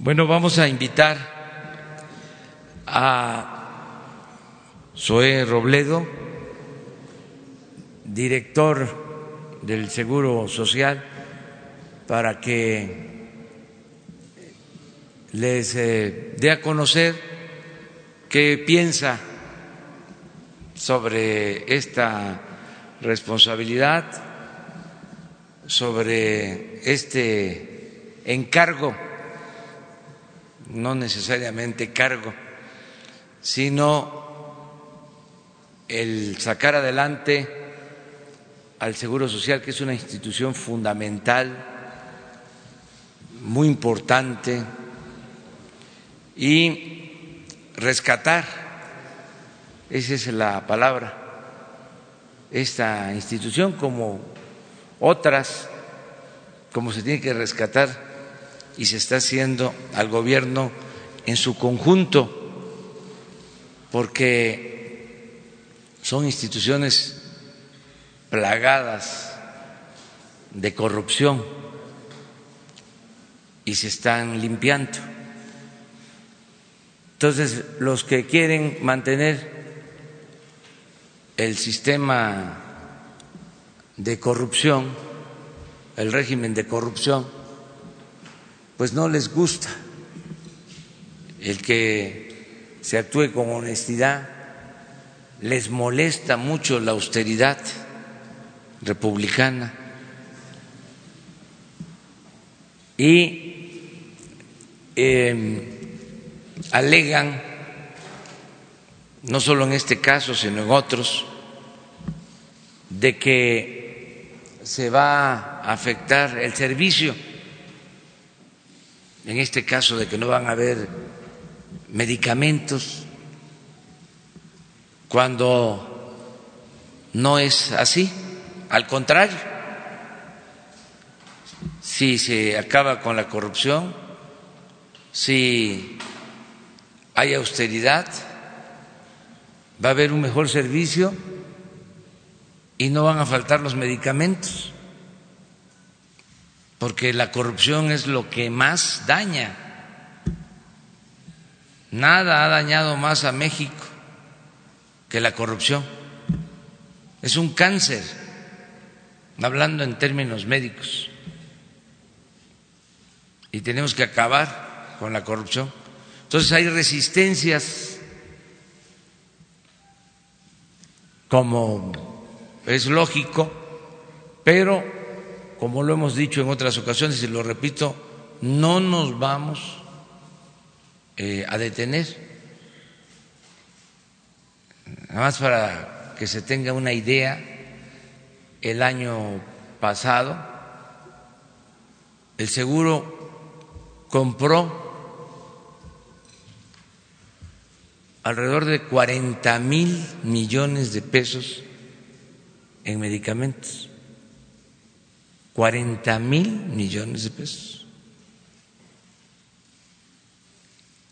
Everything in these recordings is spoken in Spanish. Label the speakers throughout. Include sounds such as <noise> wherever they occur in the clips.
Speaker 1: Bueno, vamos a invitar a Zoé Robledo, director del Seguro Social, para que les eh, dé a conocer qué piensa sobre esta responsabilidad, sobre este encargo, no necesariamente cargo, sino el sacar adelante al Seguro Social, que es una institución fundamental, muy importante, y rescatar, esa es la palabra, esta institución como otras, como se tiene que rescatar y se está haciendo al gobierno en su conjunto, porque son instituciones plagadas de corrupción y se están limpiando. Entonces, los que quieren mantener el sistema de corrupción, el régimen de corrupción, pues no les gusta el que se actúe con honestidad. Les molesta mucho la austeridad republicana. Y em, alegan, no solo en este caso, sino en otros, de que se va a afectar el servicio, en este caso de que no van a haber medicamentos cuando no es así, al contrario, si se acaba con la corrupción, si hay austeridad, va a haber un mejor servicio y no van a faltar los medicamentos, porque la corrupción es lo que más daña. Nada ha dañado más a México que la corrupción. Es un cáncer, hablando en términos médicos. Y tenemos que acabar con la corrupción. Entonces hay resistencias, como es lógico, pero como lo hemos dicho en otras ocasiones y lo repito, no nos vamos eh, a detener Nada más para que se tenga una idea, el año pasado el seguro compró alrededor de 40 mil millones de pesos en medicamentos. 40 mil millones de pesos.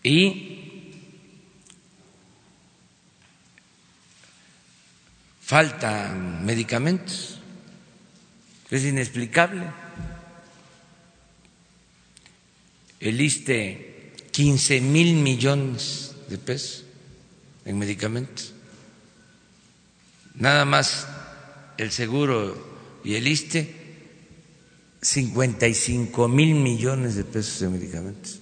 Speaker 1: Y faltan medicamentos, es inexplicable. El ISTE, 15 mil millones de pesos en medicamentos. Nada más el seguro y el ISTE, 55 mil millones de pesos en medicamentos.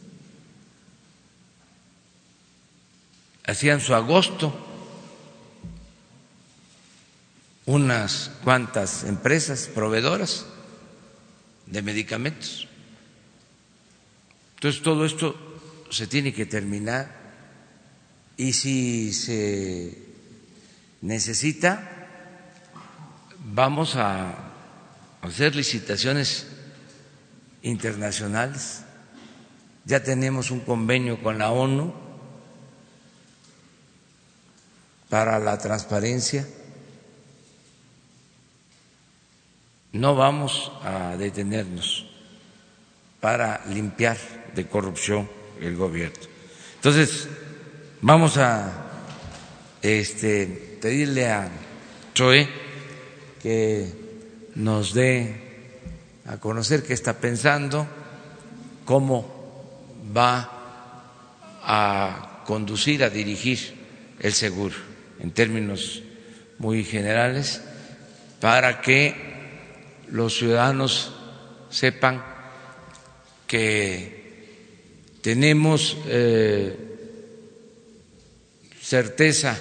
Speaker 1: Hacían su agosto unas cuantas empresas proveedoras de medicamentos. Entonces todo esto se tiene que terminar y si se necesita, vamos a hacer licitaciones internacionales. Ya tenemos un convenio con la ONU para la transparencia no vamos a detenernos para limpiar de corrupción el gobierno. Entonces, vamos a este, pedirle a Choe que nos dé a conocer qué está pensando, cómo va a conducir, a dirigir el seguro en términos muy generales para que los ciudadanos sepan que tenemos eh, certeza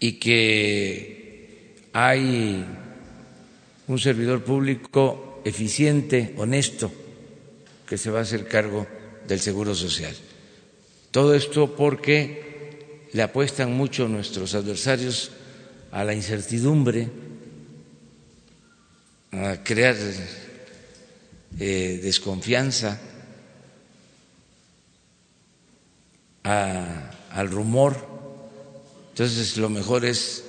Speaker 1: y que hay un servidor público eficiente, honesto, que se va a hacer cargo del Seguro Social. Todo esto porque le apuestan mucho nuestros adversarios a la incertidumbre, a crear eh, desconfianza, al rumor. Entonces, lo mejor es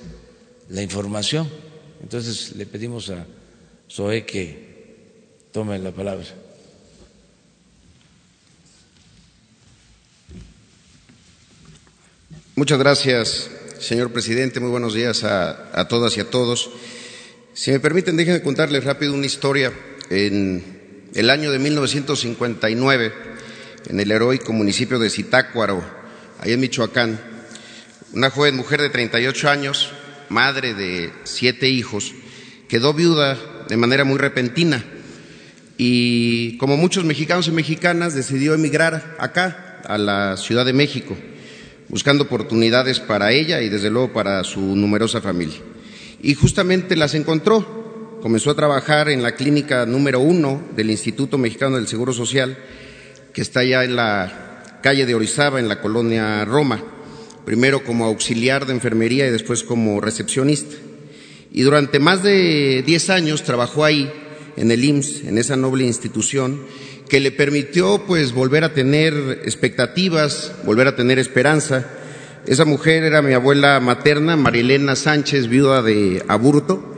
Speaker 1: la información. Entonces, le pedimos a Zoe que tome la palabra.
Speaker 2: Muchas gracias, señor presidente. Muy buenos días a, todas y a todos. Si me permiten, déjenme contarles rápido una historia. En el año de 1959, en el heroico municipio de Zitácuaro, allá en Michoacán, una joven mujer de 38 años, madre de siete hijos, quedó viuda de manera muy repentina y, como muchos mexicanos y mexicanas, decidió emigrar acá, a la Ciudad de México buscando oportunidades para ella y desde luego para su numerosa familia. Y justamente las encontró. Comenzó a trabajar en la clínica número uno del Instituto Mexicano del Seguro Social, que está allá en la calle de Orizaba, en la colonia Roma, primero como auxiliar de enfermería y después como recepcionista. Y durante más de diez años trabajó ahí, en el IMSS, en esa noble institución, que le permitió pues volver a tener expectativas, volver a tener esperanza. Esa mujer era mi abuela materna, Marilena Sánchez, viuda de Aburto.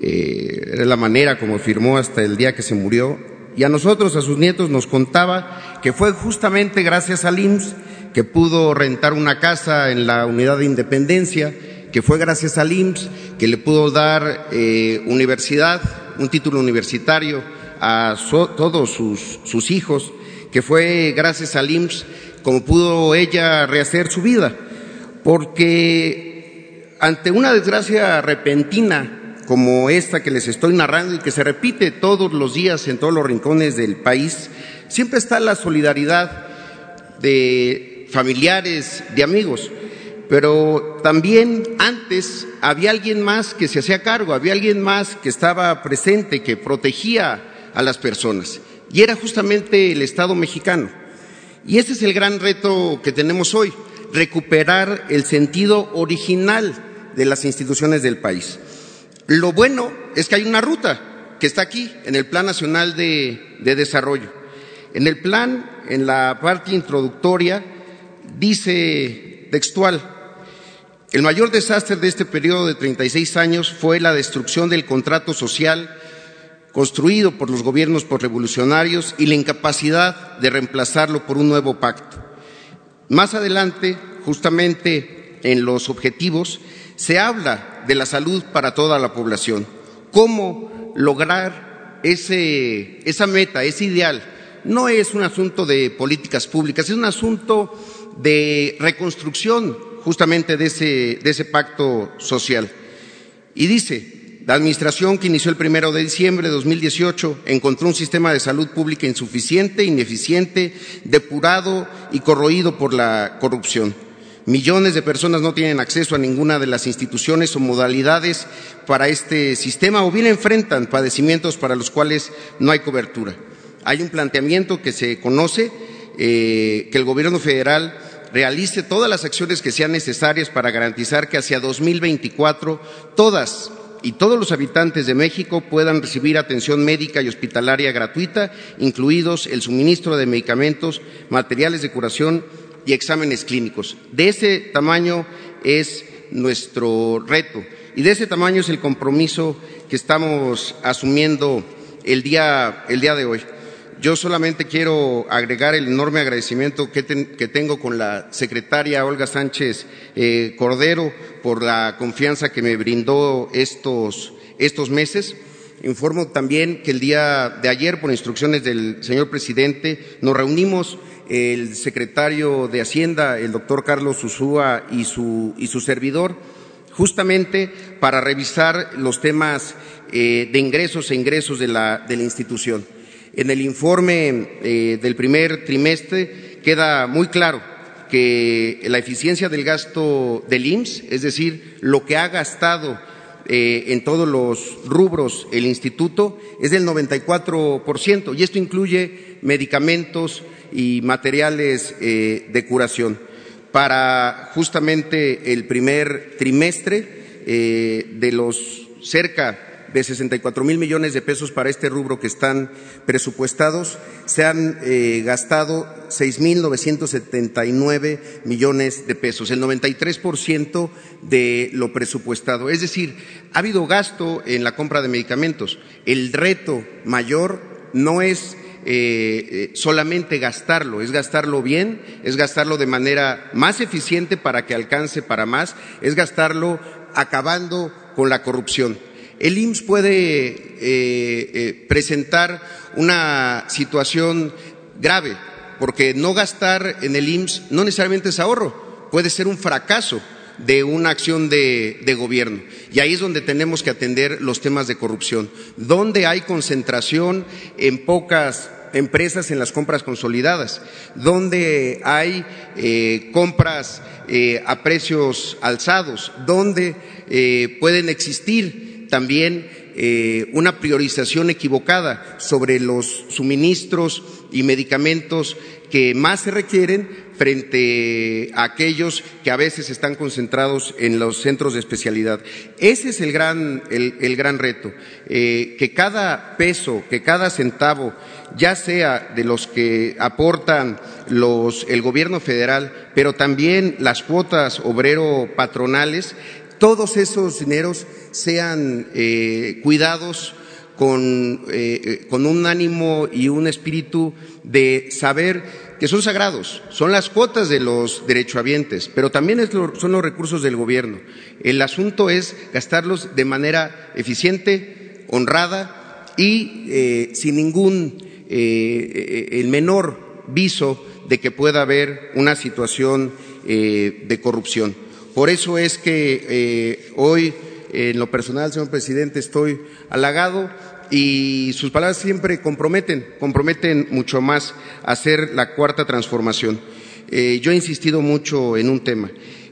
Speaker 2: Eh, era la manera como firmó hasta el día que se murió. Y a nosotros, a sus nietos, nos contaba que fue justamente gracias al IMSS que pudo rentar una casa en la unidad de Independencia, que fue gracias al IMSS que le pudo dar eh, universidad, un título universitario, a todos sus, sus, hijos, que fue gracias al IMSS como pudo ella rehacer su vida, porque ante una desgracia repentina como esta que les estoy narrando y que se repite todos los días en todos los rincones del país, siempre está la solidaridad de familiares, de amigos, pero también antes había alguien más que se hacía cargo, había alguien más que estaba presente, que protegía a las personas. Y era justamente el Estado mexicano. Y este es el gran reto que tenemos hoy, recuperar el sentido original de las instituciones del país. Lo bueno es que hay una ruta que está aquí, en el Plan Nacional de, de Desarrollo. En el plan, en la parte introductoria, dice textual, el mayor desastre de este periodo de 36 años fue la destrucción del contrato social construido por los gobiernos revolucionarios y la incapacidad de reemplazarlo por un nuevo pacto. Más adelante, justamente en los objetivos, se habla de la salud para toda la población. ¿Cómo lograr ese, esa meta, ese ideal? No es un asunto de políticas públicas, es un asunto de reconstrucción justamente de ese, de ese pacto social. Y dice, la administración que inició el primero de diciembre de 2018 encontró un sistema de salud pública insuficiente, ineficiente, depurado y corroído por la corrupción. Millones de personas no tienen acceso a ninguna de las instituciones o modalidades para este sistema o bien enfrentan padecimientos para los cuales no hay cobertura. Hay un planteamiento que se conoce, eh, que el Gobierno federal realice todas las acciones que sean necesarias para garantizar que hacia 2024 todas y todos los habitantes de México puedan recibir atención médica y hospitalaria gratuita, incluidos el suministro de medicamentos, materiales de curación y exámenes clínicos. De ese tamaño es nuestro reto y de ese tamaño es el compromiso que estamos asumiendo el día, el día de hoy. Yo solamente quiero agregar el enorme agradecimiento que, tengo con la secretaria Olga Sánchez eh, Cordero por la confianza que me brindó estos, estos meses. Informo también que el día de ayer, por instrucciones del señor presidente, nos reunimos el secretario de Hacienda, el doctor Carlos Usúa y su, y su servidor, justamente para revisar los temas eh, de ingresos e ingresos de la, de la institución. En el informe eh, del primer trimestre queda muy claro que la eficiencia del gasto del IMSS, es decir, lo que ha gastado eh, en todos los rubros el instituto, es del 94%, y esto incluye medicamentos y materiales eh, de curación. Para justamente el primer trimestre de los cerca de 64 mil millones de pesos para este rubro que están presupuestados, se han eh, gastado 6 mil 979 millones de pesos, el 93% de lo presupuestado. Es decir, ha habido gasto en la compra de medicamentos. El reto mayor no es eh, eh, solamente gastarlo, es gastarlo bien, es gastarlo de manera más eficiente para que alcance para más, es gastarlo acabando con la corrupción el IMSS puede eh, eh, presentar una situación grave, porque no gastar en el IMSS no necesariamente es ahorro, puede ser un fracaso de una acción de, gobierno. Y ahí es donde tenemos que atender los temas de corrupción, donde hay concentración en pocas empresas en las compras consolidadas, donde hay eh, compras a precios alzados, donde pueden existir también eh, una priorización equivocada sobre los suministros y medicamentos que más se requieren frente a aquellos que a veces están concentrados en los centros de especialidad. Ese es el gran, el, gran reto, eh, que cada peso, que cada centavo, ya sea de los que aportan los, el gobierno federal, pero también las cuotas obrero patronales, todos esos dineros sean eh, cuidados con, eh, eh, con, un ánimo y un espíritu de saber que son sagrados, son las cuotas de los derechohabientes, pero también son los recursos del gobierno. El asunto es gastarlos de manera eficiente, honrada y sin ningún, el menor viso de que pueda haber una situación de corrupción. Por eso es que hoy en lo personal, señor presidente, estoy halagado y sus palabras siempre comprometen, comprometen mucho más a hacer la cuarta transformación. Eh, yo he insistido mucho en un tema,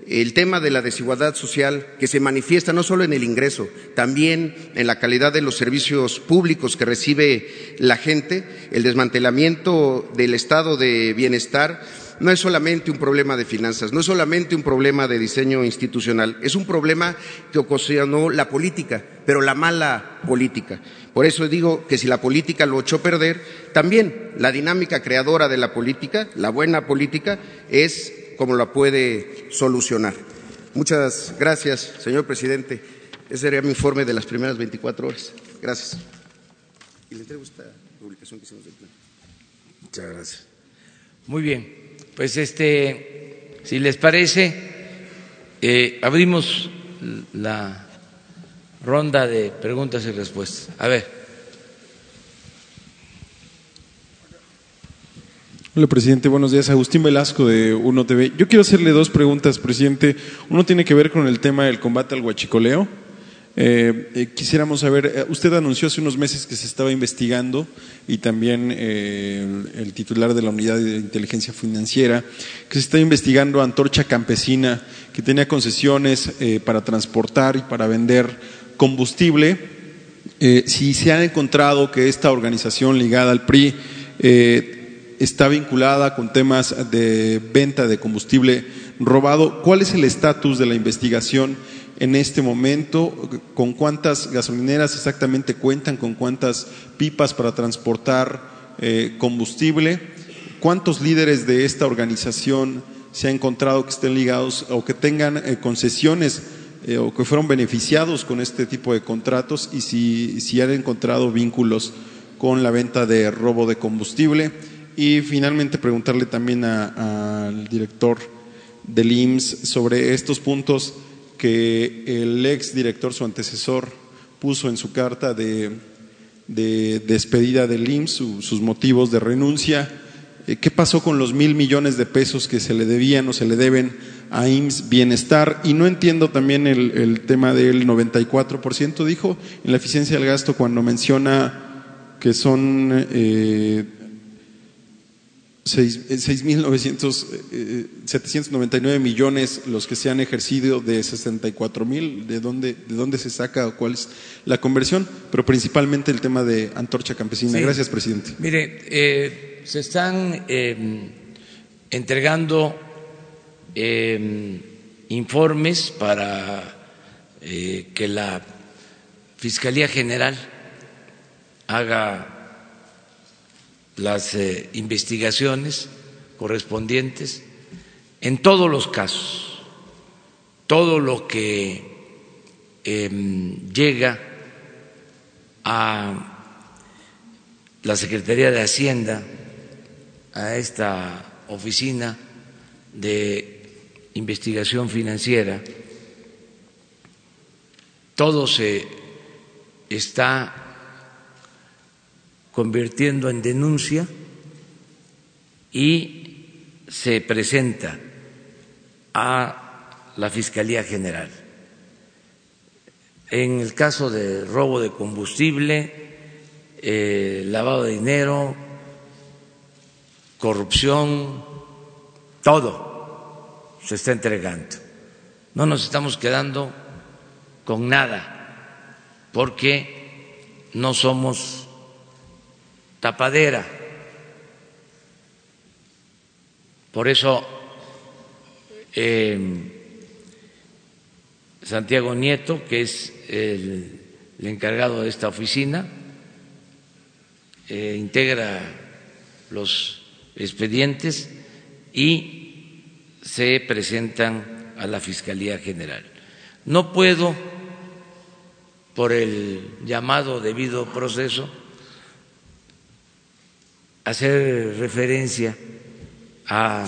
Speaker 2: el tema de la desigualdad social que se manifiesta no solo en el ingreso, también en la calidad de los servicios públicos que recibe la gente, el desmantelamiento del estado de bienestar no es solamente un problema de finanzas, no es solamente un problema de diseño institucional, es un problema que ocasionó la política, pero la mala política. Por eso digo que si la política lo echó a perder, también la dinámica creadora de la política, la buena política, es como la puede solucionar. Muchas gracias, señor presidente. Ese sería mi informe de las primeras 24 horas. Gracias. Y le entrego esta publicación que hicimos del plan.
Speaker 1: Muchas gracias. Muy bien. Pues este, si les parece, eh, abrimos la ronda de preguntas y respuestas. A ver.
Speaker 3: Hola, presidente. Buenos días. Agustín Velasco de Uno TV. Yo quiero hacerle dos preguntas, presidente. Uno tiene que ver con el tema del combate al huachicoleo eh, eh, quisiéramos saber, eh, usted anunció hace unos meses que se estaba investigando y también el titular de la Unidad de Inteligencia Financiera, que se está investigando Antorcha Campesina, que tenía concesiones para transportar y para vender combustible. si se ha encontrado que esta organización ligada al PRI está vinculada con temas de venta de combustible robado, ¿cuál es el estatus de la investigación? En este momento, con cuántas gasolineras exactamente cuentan, con cuántas pipas para transportar eh, combustible, cuántos líderes de esta organización se ha encontrado que estén ligados o que tengan eh, concesiones eh, o que fueron beneficiados con este tipo de contratos y si, si han encontrado vínculos con la venta de robo de combustible. Y finalmente preguntarle también al director del IMSS sobre estos puntos que el ex director, su antecesor, puso en su carta de de despedida del IMSS, su- sus motivos de renuncia. Eh, ¿Qué pasó con los mil millones de pesos que se le debían o se le deben a IMSS Bienestar? Y no entiendo también el, el tema del 94%, dijo, en la eficiencia del gasto cuando menciona que son eh, 6.900, eh, 799 millones los que se han ejercido de 64 mil, ¿de dónde, ¿de dónde se saca o cuál es la conversión? Pero principalmente el tema de Antorcha Campesina.
Speaker 1: Sí.
Speaker 3: Gracias, presidente.
Speaker 1: Mire, eh, se están eh, entregando eh, informes para eh, que la Fiscalía General haga las eh, investigaciones correspondientes en todos los casos, todo lo que em, llega a la Secretaría de Hacienda, a esta oficina de investigación financiera, todo se está convirtiendo en denuncia y se presenta a la Fiscalía General. En el caso de robo de combustible, eh, lavado de dinero, corrupción, todo se está entregando. No nos estamos quedando con nada, porque no somos tapadera. Por eso eh, Santiago Nieto, que es el, encargado de esta oficina, eh, integra los expedientes y se presentan a la Fiscalía General. No puedo, por el llamado debido proceso, hacer referencia a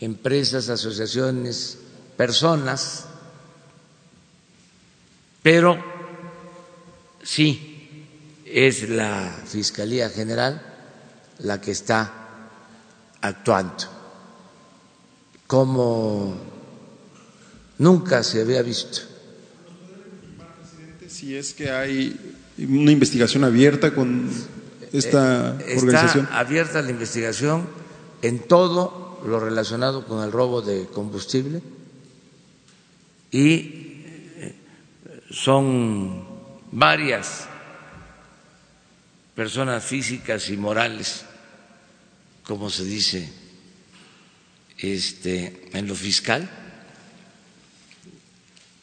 Speaker 1: empresas, asociaciones, personas, pero sí es la Fiscalía General la que está actuando como nunca se había visto.
Speaker 3: Si es que hay una investigación abierta con esta
Speaker 1: Eh,
Speaker 3: organización.
Speaker 1: Está abierta la investigación en todo lo relacionado con el robo de combustible y eh, son varias personas físicas y morales, como se dice este, en lo fiscal,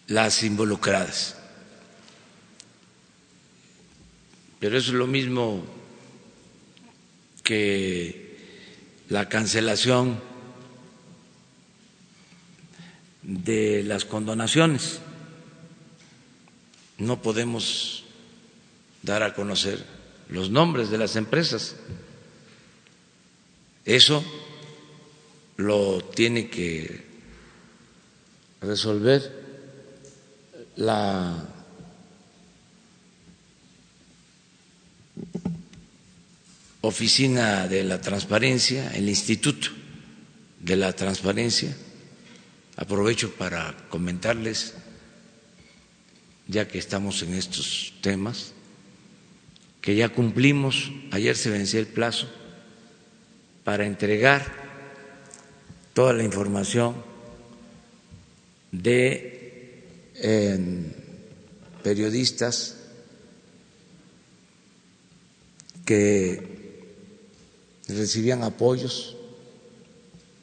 Speaker 1: las involucradas. Pero eso es lo mismo que la cancelación de las condonaciones. No podemos dar a conocer los nombres de las empresas. Eso lo tiene que resolver la Oficina de la Transparencia, el Instituto de la Transparencia. Aprovecho para comentarles, ya que estamos en estos temas, que ya cumplimos, ayer se venció el plazo para entregar toda la información de eh, periodistas que recibían apoyos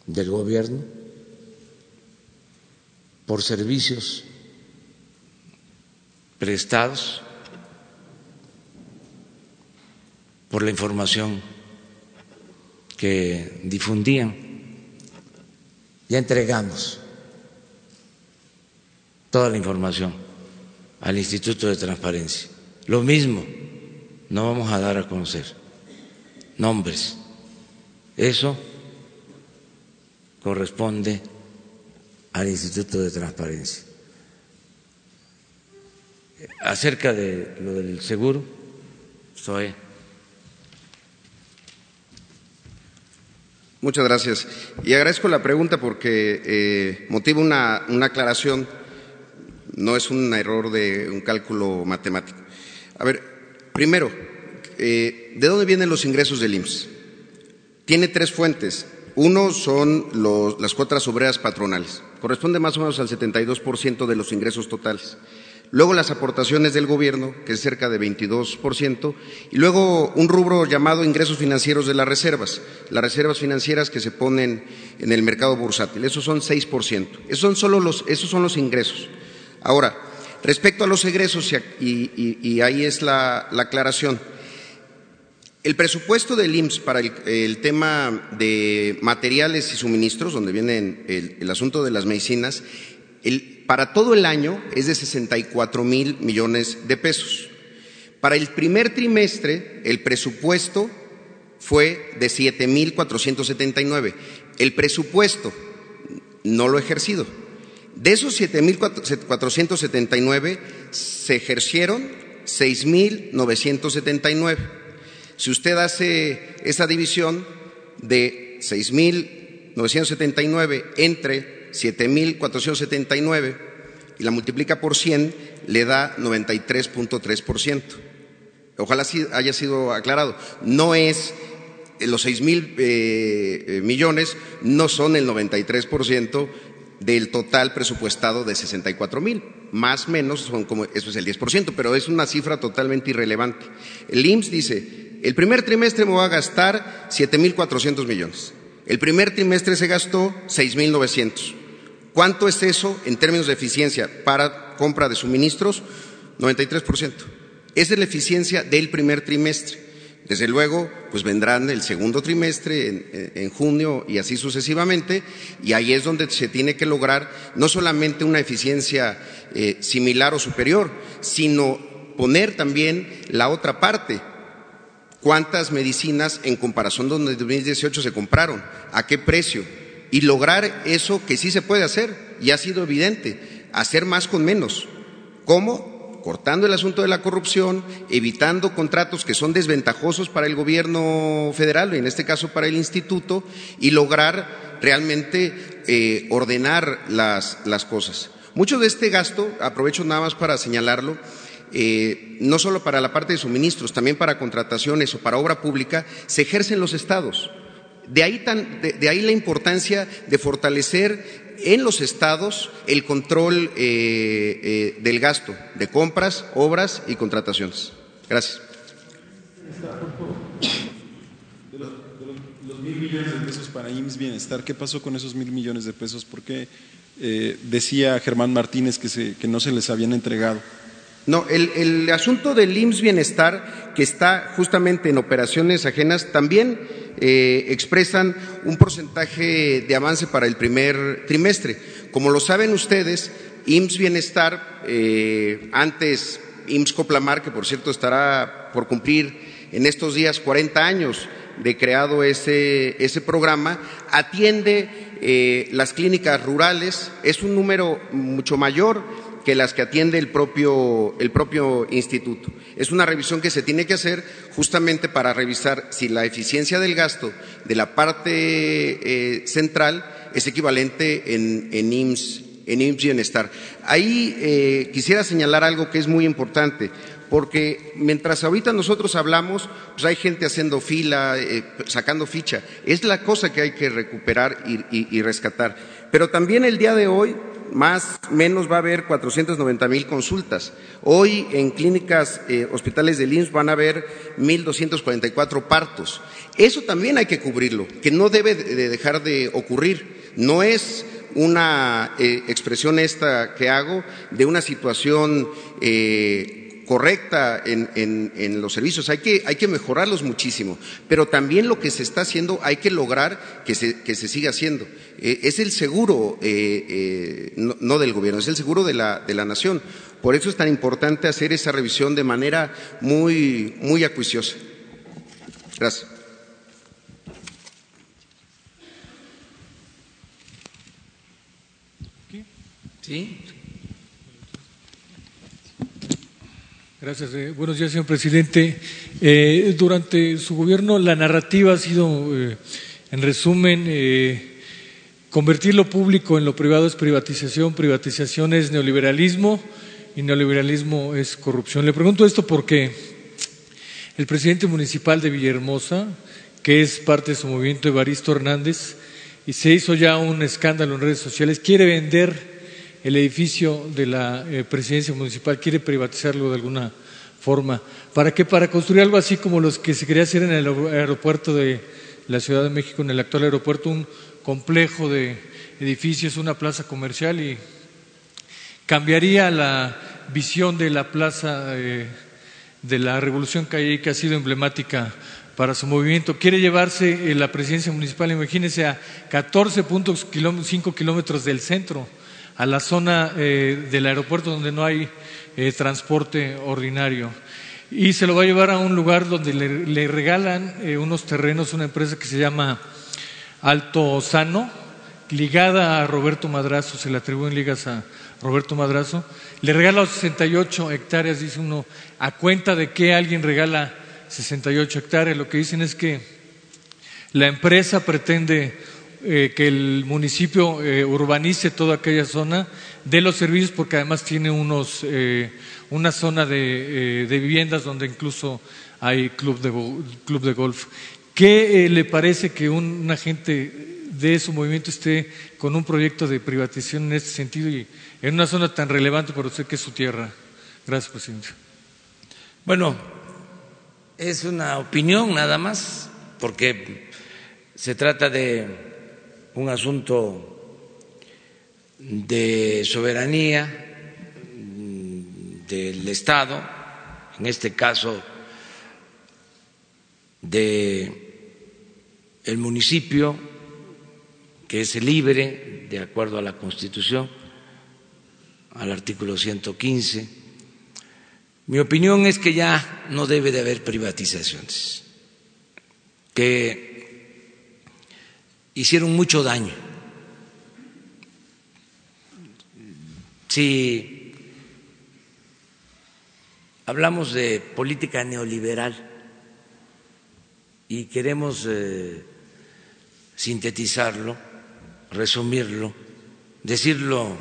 Speaker 1: del gobierno por servicios prestados, por la información que difundían. Ya entregamos toda la información al Instituto de Transparencia. Lo mismo, no vamos a dar a conocer nombres. Eso corresponde al Instituto de Transparencia. Acerca de lo del seguro, Zoe.
Speaker 2: Muchas gracias. Y agradezco la pregunta porque eh, motiva una, una, aclaración. No es un error de un cálculo matemático. A ver, primero, eh, ¿de dónde vienen los ingresos del IMSS? Tiene tres fuentes. Uno son los, las cuotas obreras patronales. Corresponde más o menos al 72% de los ingresos totales. Luego las aportaciones del gobierno, que es cerca de 22%, y luego un rubro llamado ingresos financieros de las reservas, las reservas financieras que se ponen en el mercado bursátil. Esos son 6%. Esos son solo los, esos son los ingresos. Ahora, respecto a los egresos, y, ahí es la, aclaración, el presupuesto del IMSS para el, tema de materiales y suministros, donde viene el, asunto de las medicinas, para todo el año es de 64 mil millones de pesos. Para el primer trimestre, el presupuesto fue de 7 mil 479. El presupuesto no lo ejercido. De esos 7 mil 479 se ejercieron 6 mil 979. Si usted hace esa división de 6 mil 979 entre 7.479 y la multiplica por 100, le da 93.3%. Ojalá haya sido aclarado. No es, los 6 mil eh, millones no son el 93% del total presupuestado de 64 mil. Más o menos, son como, eso es el 10%, pero es una cifra totalmente irrelevante. El IMSS dice, el primer trimestre me va a gastar 7.400 millones. El primer trimestre se gastó 6.900. ¿Cuánto es eso en términos de eficiencia para compra de suministros? 93%. Esa es la eficiencia del primer trimestre. Desde luego, pues vendrán el segundo trimestre, en, en, junio y así sucesivamente, y ahí es donde se tiene que lograr no solamente una eficiencia eh, similar o superior, sino poner también la otra parte. ¿Cuántas medicinas en comparación con 2018 se compraron? ¿A qué precio? y lograr eso que sí se puede hacer y ha sido evidente, hacer más con menos. ¿Cómo? Cortando el asunto de la corrupción, evitando contratos que son desventajosos para el gobierno federal, y en este caso para el instituto, y lograr realmente eh, ordenar las, las cosas. Mucho de este gasto, aprovecho nada más para señalarlo, eh, no solo para la parte de suministros, también para contrataciones o para obra pública, se ejercen los estados. De ahí, tan, de, ahí, la importancia de fortalecer en los estados el control eh, eh, del gasto de compras, obras y contrataciones. Gracias.
Speaker 3: De los, mil millones de pesos para IMSS Bienestar, ¿qué pasó con esos mil millones de pesos? Porque eh, decía Germán Martínez que, se, que no se les habían entregado.
Speaker 2: No, el, el, asunto del IMSS Bienestar, que está justamente en operaciones ajenas, también eh, expresan un porcentaje de avance para el primer trimestre. Como lo saben ustedes, IMSS Bienestar, eh, antes IMSS Coplamar, que por cierto estará por cumplir en estos días 40 años de creado ese, ese programa, atiende eh, las clínicas rurales, es un número mucho mayor que las que atiende el propio, el propio instituto. Es una revisión que se tiene que hacer justamente para revisar si la eficiencia del gasto de la parte eh, central es equivalente en, en, IMSS, en IMSS Bienestar. Ahí eh, quisiera señalar algo que es muy importante porque mientras ahorita nosotros hablamos, pues hay gente haciendo fila, eh, sacando ficha. Es la cosa que hay que recuperar y, y, y rescatar. Pero también el día de hoy más menos va a haber 490 mil consultas. Hoy en clínicas, eh, hospitales del IMSS van a haber 1.244 partos. Eso también hay que cubrirlo, que no debe de dejar de ocurrir. No es una eh, expresión esta que hago de una situación eh, correcta en, en, en, los servicios. Hay que, hay que mejorarlos muchísimo, pero también lo que se está haciendo hay que lograr que se, que se siga haciendo. Eh, es el seguro, eh, eh, no, del gobierno, es el seguro de la, de la nación. Por eso es tan importante hacer esa revisión de manera muy, muy acuiciosa. Gracias.
Speaker 1: ¿Sí?
Speaker 4: Gracias. Eh, buenos días, señor presidente. Eh, durante su gobierno la narrativa ha sido, eh, en resumen, convertir lo público en lo privado es privatización, privatización es neoliberalismo y neoliberalismo es corrupción. Le pregunto esto porque el presidente municipal de Villahermosa, que es parte de su movimiento, Evaristo Hernández, y se hizo ya un escándalo en redes sociales, quiere vender el edificio de la eh, presidencia municipal, quiere privatizarlo de alguna forma. ¿Para qué? Para construir algo así como los que se quería hacer en el aeropuerto de la Ciudad de México, en el actual aeropuerto, un complejo de edificios, una plaza comercial y cambiaría la visión de la plaza de la Revolución que ha sido emblemática para su movimiento. Quiere llevarse eh, la presidencia municipal, imagínense, a 14.5 kilómetros del centro a la zona eh, del aeropuerto donde no hay eh, transporte ordinario. Y se lo va a llevar a un lugar donde le, regalan eh, unos terrenos, una empresa que se llama Alto Sano, ligada a Roberto Madrazo, se le atribuyen ligas a Roberto Madrazo. Le regala 68 hectáreas, dice uno, a cuenta de que alguien regala 68 hectáreas. Lo que dicen es que la empresa pretende eh, que el municipio eh, urbanice toda aquella zona de los servicios porque además tiene unos, eh, una zona de, viviendas donde incluso hay club de, club de golf. ¿Qué le parece que un, agente de su movimiento esté con un proyecto de privatización en este sentido y en una zona tan relevante para usted que es su tierra? Gracias, presidente.
Speaker 1: Bueno, es una opinión nada más, porque se trata de un asunto de soberanía del Estado, en este caso de el municipio que es libre de acuerdo a la Constitución, al artículo 115. Mi opinión es que ya no debe de haber privatizaciones, que hicieron mucho daño. Si hablamos de política neoliberal y queremos eh, sintetizarlo, resumirlo, decirlo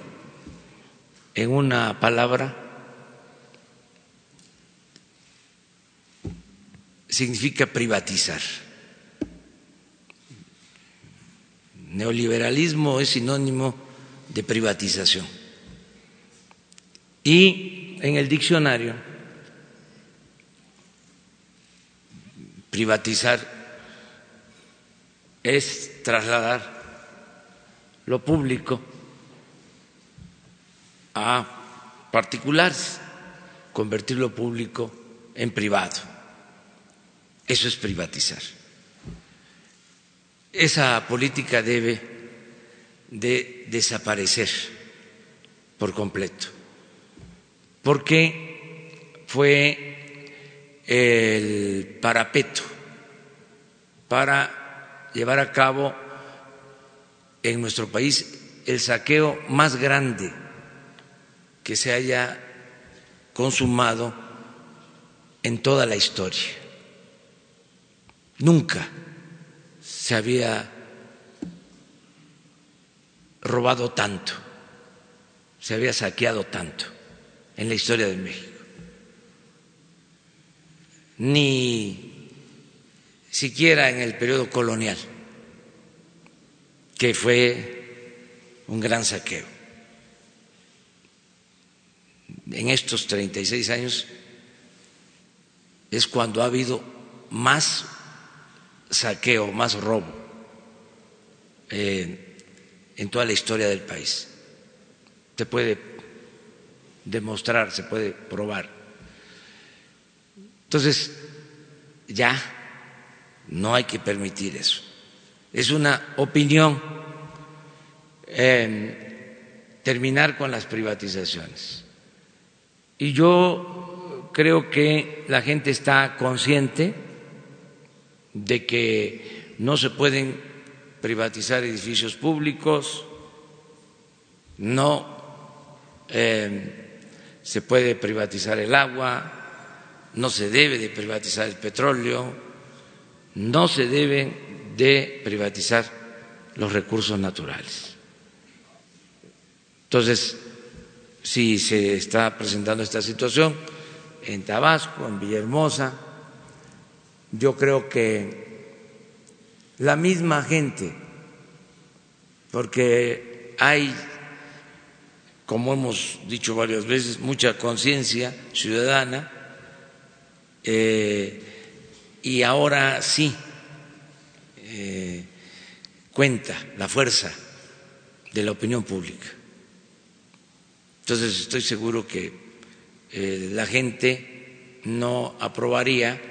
Speaker 1: en una palabra, significa privatizar. Neoliberalismo es sinónimo de privatización. Y en el diccionario, privatizar es trasladar lo público a particulares, convertir lo público en privado. Eso es privatizar. Esa política debe de desaparecer por completo, porque fue el parapeto para llevar a cabo en nuestro país el saqueo más grande que se haya consumado en toda la historia. Nunca se había robado tanto, se había saqueado tanto en la historia de México. Ni siquiera en el periodo colonial, que fue un gran saqueo. En estos 36 años es cuando ha habido más saqueo, más robo eh, en toda la historia del país. Se puede demostrar, se puede probar. Entonces, ya no hay que permitir eso. Es una opinión terminar con las privatizaciones. Y yo creo que la gente está consciente de que no se pueden privatizar edificios públicos, no eh, se puede privatizar el agua, no se debe de privatizar el petróleo, no se deben de privatizar los recursos naturales. Entonces, si se está presentando esta situación en Tabasco, en Villahermosa, yo creo que la misma gente, porque hay, como hemos dicho varias veces, mucha conciencia ciudadana, eh, y ahora sí eh, cuenta la fuerza de la opinión pública. Entonces estoy seguro que eh, la gente no aprobaría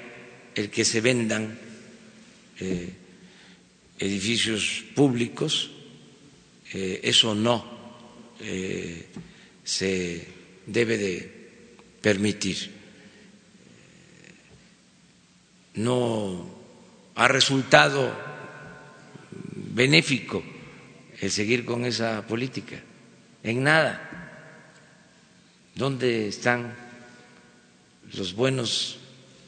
Speaker 1: el que se vendan edificios públicos, eso no se debe de permitir no ha resultado benéfico el seguir con esa política, en nada. ¿Dónde están los buenos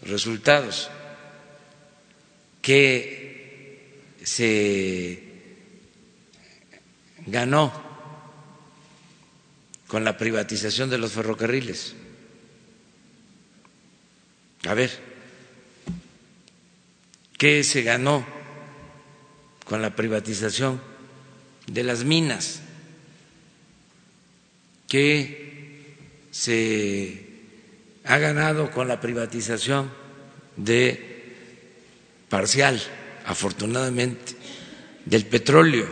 Speaker 1: resultados que se ganó con la privatización de los ferrocarriles? A ver, ¿Qué se ganó con la privatización de las minas? ¿Qué se ha ganado con la privatización de parcial, afortunadamente, del petróleo,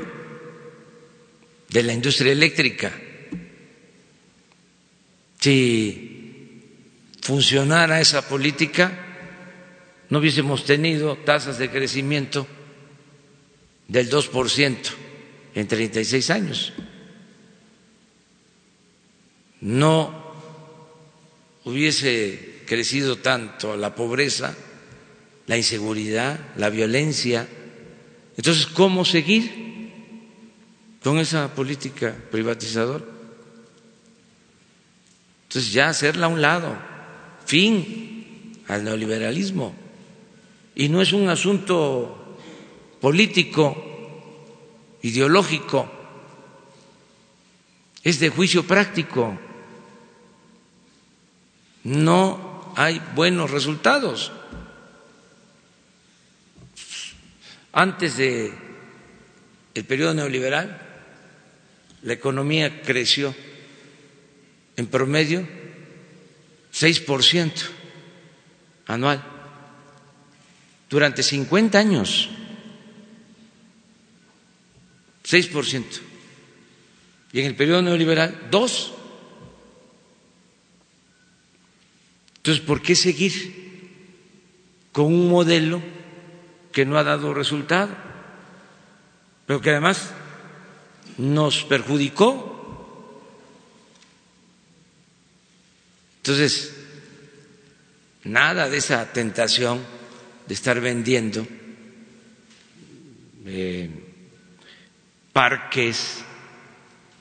Speaker 1: de la industria eléctrica? Si funcionara esa política, no hubiésemos tenido tasas de crecimiento del 2% en 36 años. No hubiese crecido tanto la pobreza, la inseguridad, la violencia. Entonces, ¿cómo seguir con esa política privatizadora? Entonces, ya hacerla a un lado, fin al neoliberalismo. Y no es un asunto político, ideológico, es de juicio práctico. No hay buenos resultados. Antes de el periodo neoliberal, la economía creció en promedio 6% anual durante 50 años, 6%. Y en el periodo neoliberal, 2. Entonces, ¿por qué seguir con un modelo que no ha dado resultado? Pero que además nos perjudicó. Entonces, nada de esa tentación de estar vendiendo eh, parques,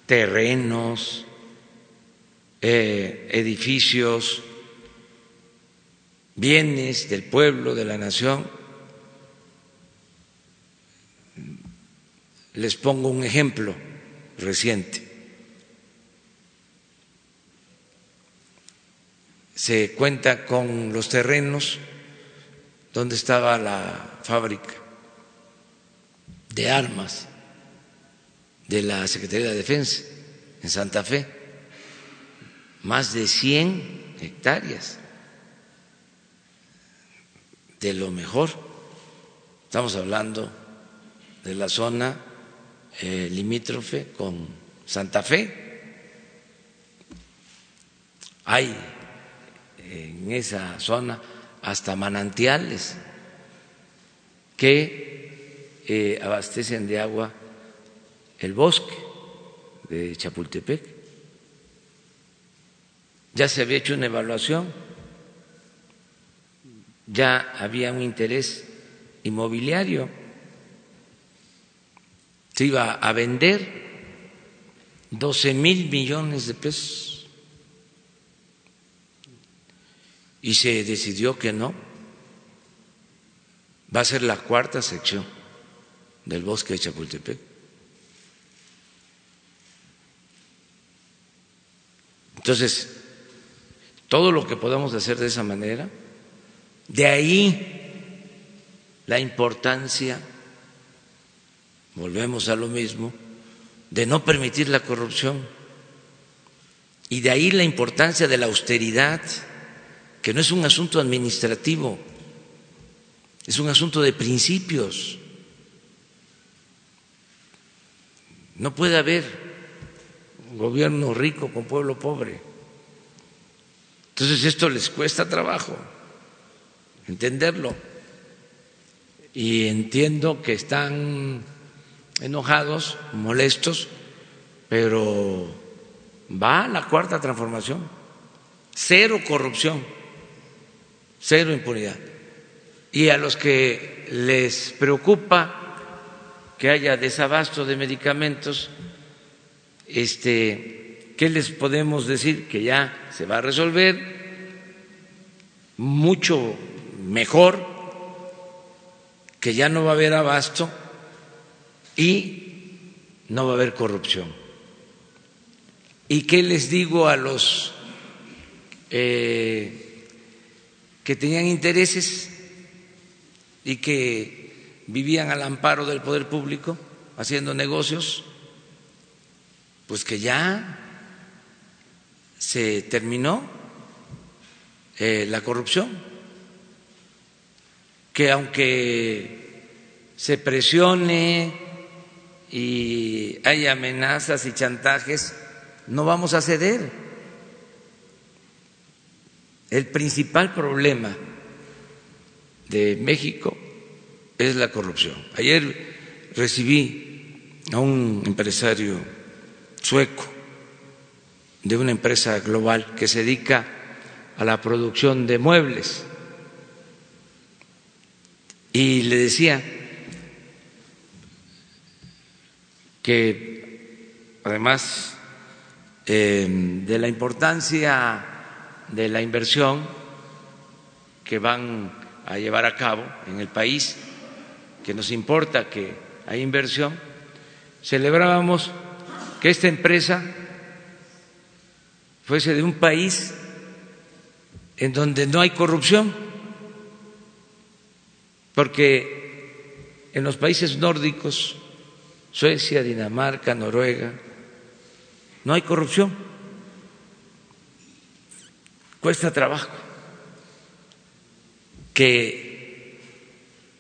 Speaker 1: terrenos, eh, edificios, bienes del pueblo, de la nación. Les pongo un ejemplo reciente. Se cuenta con los terrenos donde estaba la fábrica de armas de la Secretaría de Defensa en Santa Fe, más de 100 hectáreas de lo mejor. Estamos hablando de la zona eh, limítrofe con Santa Fe. Hay en esa zona hasta manantiales que eh, abastecen de agua el bosque de Chapultepec. Ya se había hecho una evaluación, ya había un interés inmobiliario, se iba a vender 12 mil millones de pesos y se decidió que no. Va a ser la cuarta sección del bosque de Chapultepec. Entonces, todo lo que podamos hacer de esa manera, de ahí la importancia, volvemos a lo mismo, de no permitir la corrupción y de ahí la importancia de la austeridad, que no es un asunto administrativo, es un asunto de principios. No puede haber gobierno rico con pueblo pobre. Entonces esto les cuesta trabajo entenderlo. Y entiendo que están enojados, molestos, pero va la cuarta transformación. Cero corrupción, cero impunidad. Y a los que les preocupa que haya desabasto de medicamentos, este, ¿qué les podemos decir? Que ya se va a resolver mucho mejor, que ya no va a haber abasto y no va a haber corrupción. ¿Y qué les digo a los eh, que tenían intereses y que vivían al amparo del poder público haciendo negocios? Pues que ya se terminó eh, la corrupción, que aunque se presione y hay amenazas y chantajes, no vamos a ceder. El principal problema de México es la corrupción. Ayer recibí a un empresario sueco de una empresa global que se dedica a la producción de muebles y le decía, que además em, de la importancia de la inversión que van a llevar a cabo en el país, que nos importa que hay inversión, celebrábamos que esta empresa fuese de un país en donde no hay corrupción, porque en los países nórdicos Suecia, Dinamarca, Noruega, no hay corrupción. Cuesta trabajo que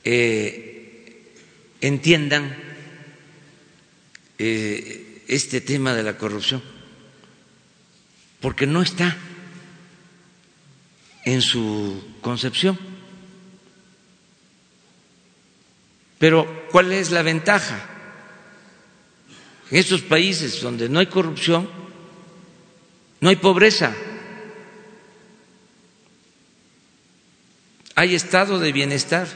Speaker 1: eh, entiendan eh, este tema de la corrupción, porque no está en su concepción. Pero ¿cuál es la ventaja? En estos países donde no hay corrupción, no hay pobreza, hay estado de bienestar.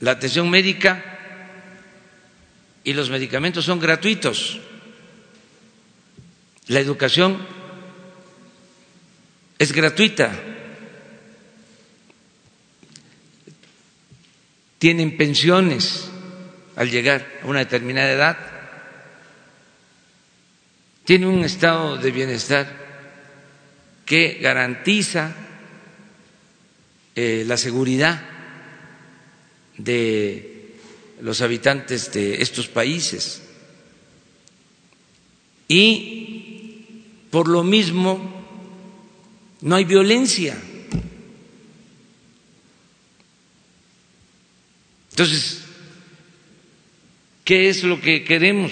Speaker 1: La atención médica y los medicamentos son gratuitos. La educación es gratuita. Tienen pensiones al llegar a una determinada edad, tiene un estado de bienestar que garantiza eh, la seguridad de los habitantes de estos países y por lo mismo no hay violencia. Entonces, ¿Qué es lo que queremos?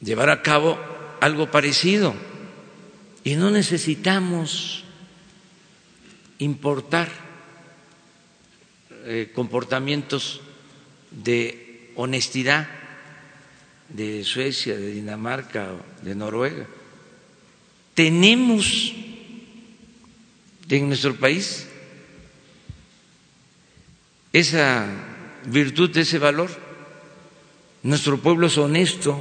Speaker 1: Llevar a cabo algo parecido. Y no necesitamos importar eh, comportamientos de honestidad de Suecia, de Dinamarca, de Noruega. Tenemos en nuestro país esa virtud ese valor. Nuestro pueblo es honesto.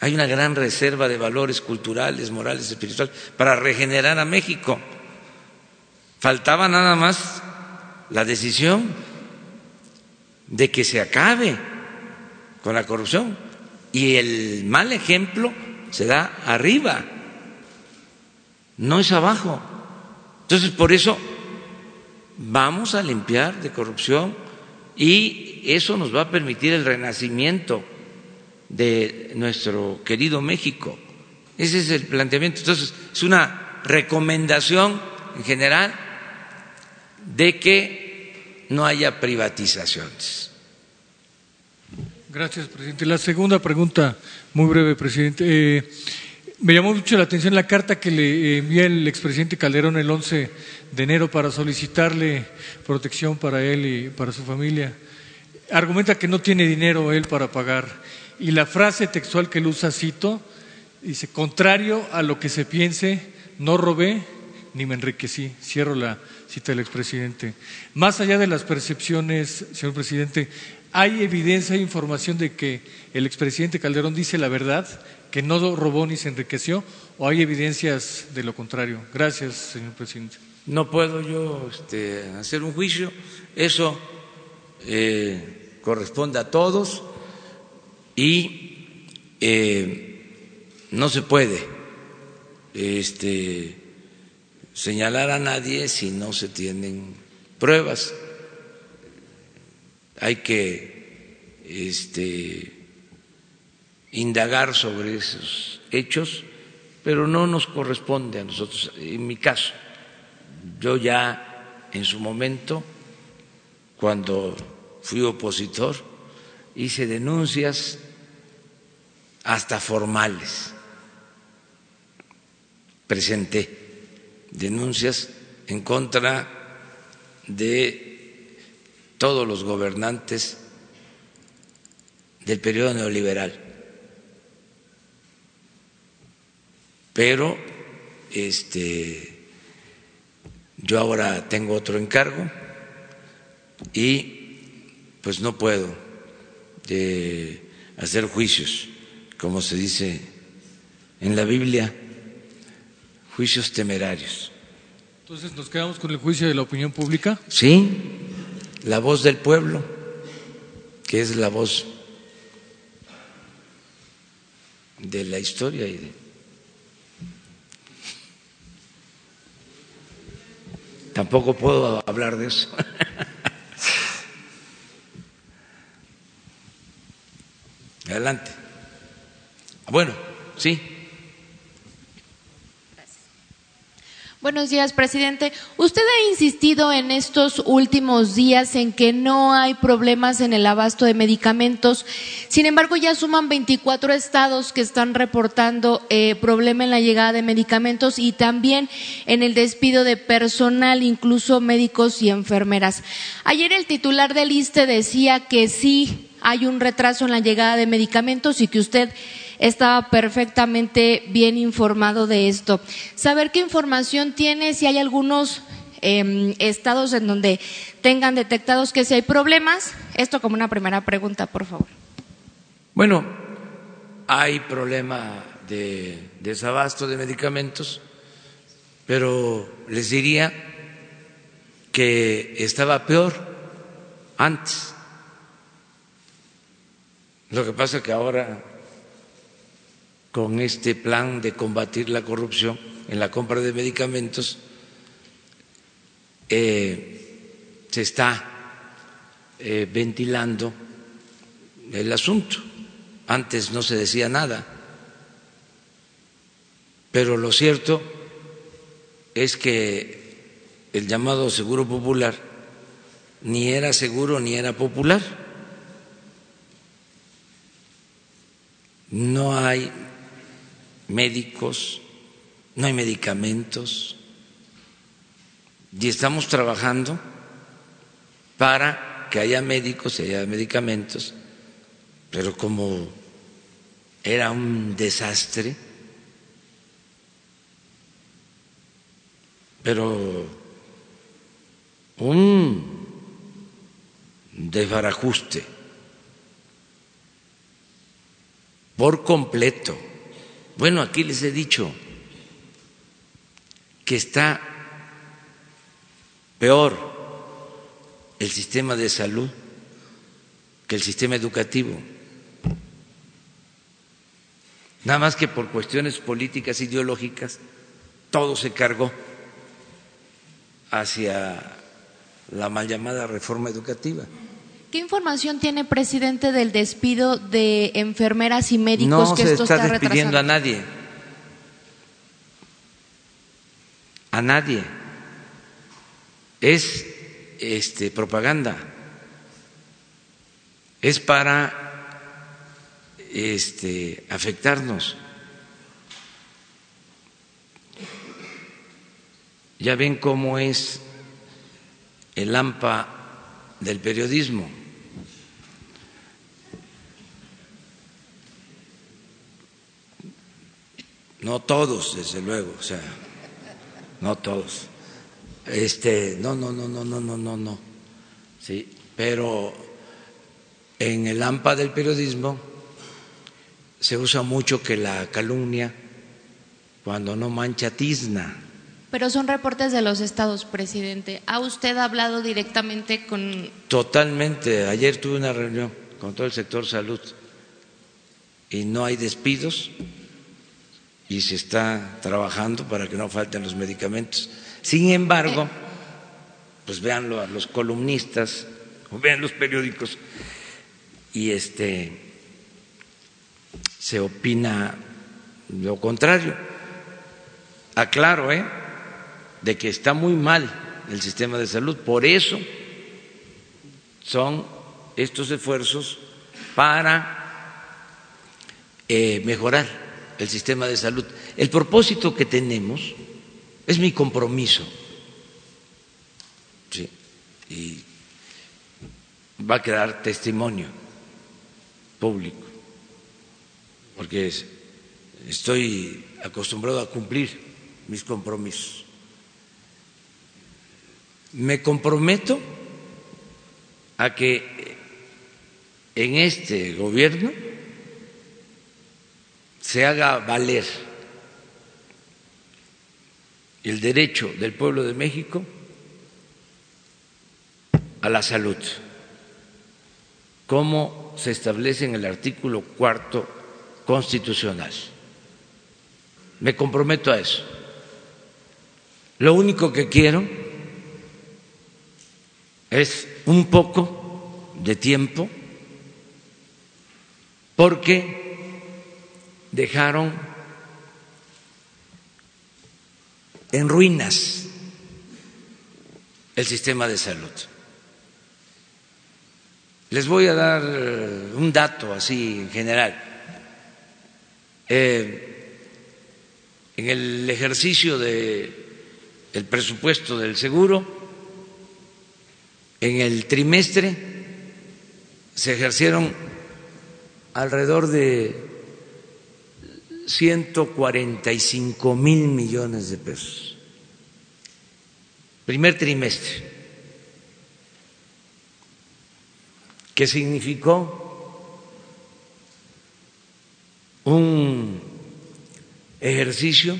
Speaker 1: Hay una gran reserva de valores culturales, morales, espirituales para regenerar a México. Faltaba nada más la decisión de que se acabe con la corrupción. Y el mal ejemplo se da arriba, no es abajo. Entonces, por eso vamos a limpiar de corrupción y eso nos va a permitir el renacimiento de nuestro querido México. Ese es el planteamiento. Entonces, es una recomendación en general de que no haya privatizaciones.
Speaker 4: Gracias, presidente. La segunda pregunta, muy breve, presidente. Eh, me llamó mucho la atención la carta que le envía el expresidente Calderón el 11 de enero para solicitarle protección para él y para su familia. Argumenta que no tiene dinero él para pagar. Y la frase textual que él usa, cito, dice, contrario a lo que se piense, no robé ni me enriquecí. Cierro la cita del expresidente. Más allá de las percepciones, señor presidente, ¿hay evidencia e información de que el expresidente Calderón dice la verdad, que no robó ni se enriqueció, o hay evidencias de lo contrario? Gracias, señor presidente.
Speaker 1: No puedo yo este, hacer un juicio, eso eh, corresponde a todos y eh, no se puede este, señalar a nadie si no se tienen pruebas. Hay que este, indagar sobre esos hechos, pero no nos corresponde a nosotros. En mi caso, yo ya en su momento, cuando fui opositor, hice denuncias hasta formales, presenté denuncias en contra de todos los gobernantes del periodo neoliberal. Pero este yo ahora tengo otro encargo y pues no puedo eh, hacer juicios, como se dice en la Biblia, juicios temerarios.
Speaker 4: Entonces, ¿nos quedamos con el juicio de la opinión pública?
Speaker 1: Sí, la voz del pueblo, que es la voz de la historia y de... Tampoco puedo hablar de eso. <laughs> Adelante. Bueno, sí.
Speaker 5: Buenos días, presidente. Usted ha insistido en estos últimos días en que no hay problemas en el abasto de medicamentos. Sin embargo, ya suman 24 estados que están reportando eh, problema en la llegada de medicamentos y también en el despido de personal, incluso médicos y enfermeras. Ayer el titular del ISTE decía que sí hay un retraso en la llegada de medicamentos y que usted estaba perfectamente bien informado de esto. Saber qué información tiene, si hay algunos em, estados en donde tengan detectados que si hay problemas. Esto como una primera pregunta, por favor.
Speaker 1: Bueno, hay problema de desabasto de medicamentos, pero les diría que estaba peor antes. Lo que pasa es que ahora con este plan de combatir la corrupción en la compra de medicamentos, eh, se está eh, ventilando el asunto. Antes no se decía nada, pero lo cierto es que el llamado seguro popular ni era seguro ni era popular. No hay médicos, no hay medicamentos y estamos trabajando para que haya médicos y haya medicamentos, pero como era un desastre, pero un desbarajuste por completo. Bueno, aquí les he dicho que está peor el sistema de salud que el sistema educativo. Nada más que por cuestiones políticas ideológicas todo se cargó hacia la mal llamada reforma educativa.
Speaker 5: ¿Qué información tiene, presidente, del despido de enfermeras y médicos
Speaker 1: no
Speaker 5: que
Speaker 1: se
Speaker 5: esto
Speaker 1: está,
Speaker 5: está
Speaker 1: despidiendo a
Speaker 5: retrasando?
Speaker 1: nadie. A nadie. Es este propaganda. Es para este afectarnos. Ya ven cómo es el AMPA del periodismo. No todos, desde luego, o sea, no todos. Este, no, no, no, no, no, no, no, no. Sí, pero en el AMPA del periodismo se usa mucho que la calumnia cuando no mancha tizna.
Speaker 5: Pero son reportes de los estados, presidente. ¿Ha usted hablado directamente con
Speaker 1: Totalmente. Ayer tuve una reunión con todo el sector salud y no hay despidos y se está trabajando para que no falten los medicamentos. Sin embargo, pues véanlo a los columnistas o vean los periódicos y este se opina lo contrario. Aclaro, ¿eh? de que está muy mal el sistema de salud. Por eso son estos esfuerzos para eh, mejorar el sistema de salud. El propósito que tenemos es mi compromiso. Y va a quedar testimonio público, porque es- estoy acostumbrado a cumplir mis compromisos. Me comprometo a que en este gobierno se haga valer el derecho del pueblo de México a la salud, como se establece en el artículo cuarto constitucional. Me comprometo a eso. Lo único que quiero es un poco de tiempo porque dejaron en ruinas el sistema de salud. Les voy a dar eh, un dato así en general. Eh, en el ejercicio de el presupuesto del seguro, en el trimestre se ejercieron alrededor de 145 mil millones de pesos. Primer trimestre. que significó un ejercicio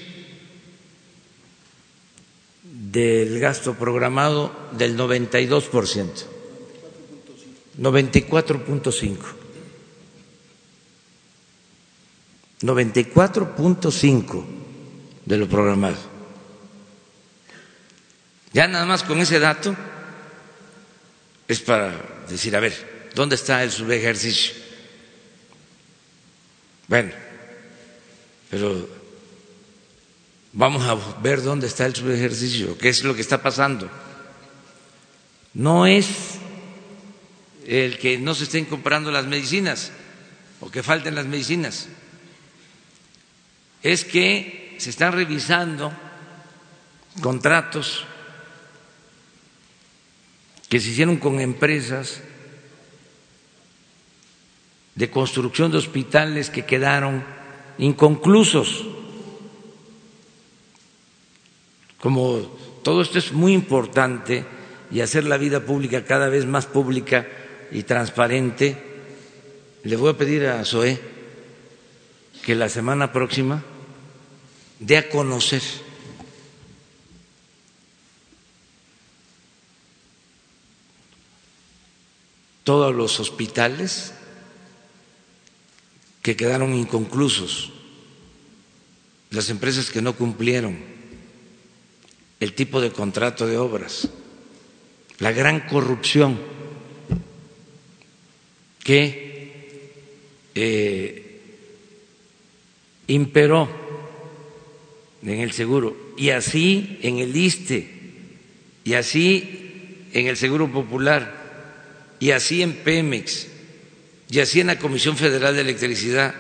Speaker 1: del gasto programado del 92%, 94.5. 94.5 de lo programado. Ya nada más con ese dato es para decir, a ver, ¿dónde está el subejercicio? Bueno, pero vamos a ver dónde está el subejercicio, qué es lo que está pasando. No es el que no se estén comprando las medicinas o que falten las medicinas, es que se están revisando contratos que se hicieron con empresas de construcción de hospitales que quedaron inconclusos. Como todo esto es muy importante y hacer la vida pública cada vez más pública y transparente, le voy a pedir a Zoé que la semana próxima dé a conocer. Todos los hospitales que quedaron inconclusos, las empresas que no cumplieron el tipo de contrato de obras, la gran corrupción que eh, imperó en el seguro y así en el ISTE y así en el Seguro Popular y así en Pemex, y así en la Comisión Federal de Electricidad,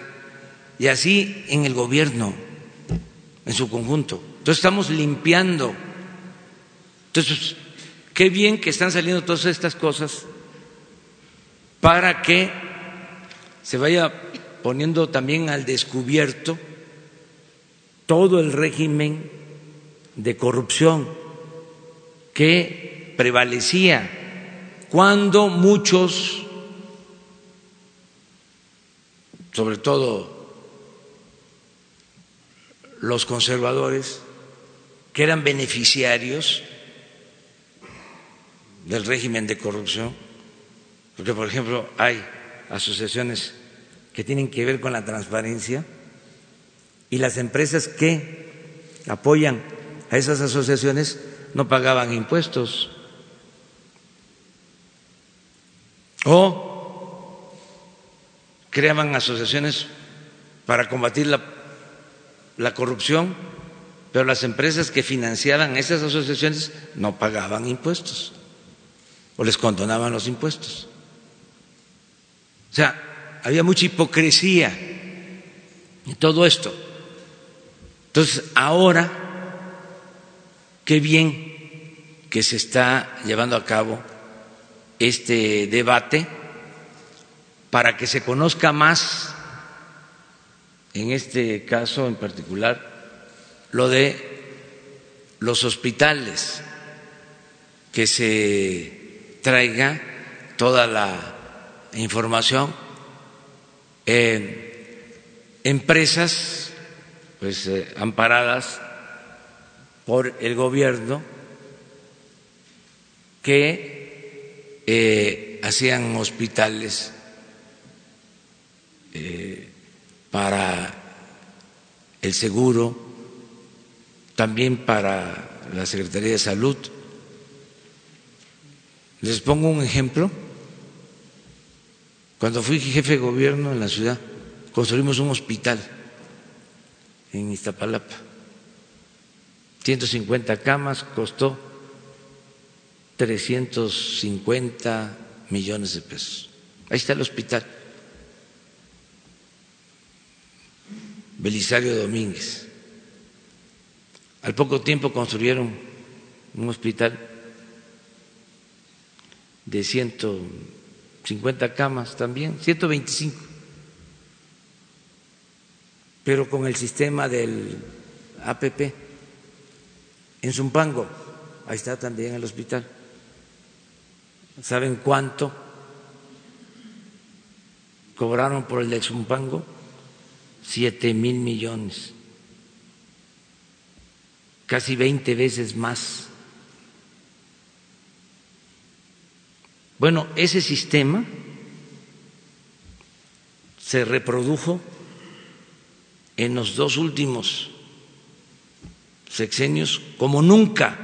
Speaker 1: y así en el gobierno en su conjunto. Entonces estamos limpiando. Entonces, qué bien que están saliendo todas estas cosas para que se vaya poniendo también al descubierto todo el régimen de corrupción que prevalecía cuando muchos, sobre todo los conservadores, que eran beneficiarios del régimen de corrupción, porque por ejemplo hay asociaciones que tienen que ver con la transparencia y las empresas que apoyan a esas asociaciones no pagaban impuestos. o creaban asociaciones para combatir la, la corrupción, pero las empresas que financiaban esas asociaciones no pagaban impuestos o les condonaban los impuestos. O sea, había mucha hipocresía en todo esto. Entonces, ahora, qué bien que se está llevando a cabo este debate para que se conozca más, en este caso en particular, lo de los hospitales, que se traiga toda la información, empresas pues eh, amparadas por el gobierno que eh, hacían hospitales eh, para el seguro, también para la Secretaría de Salud. Les pongo un ejemplo. Cuando fui jefe de gobierno en la ciudad, construimos un hospital en Iztapalapa. 150 camas, costó 350 millones de pesos. Ahí está el hospital. Belisario Domínguez. Al poco tiempo construyeron un hospital de 150 camas también, 125, pero con el sistema del APP. En Zumpango, ahí está también el hospital. ¿Saben cuánto cobraron por el de Zumpango? Siete mil millones, casi veinte veces más. Bueno, ese sistema se reprodujo en los dos últimos sexenios como nunca.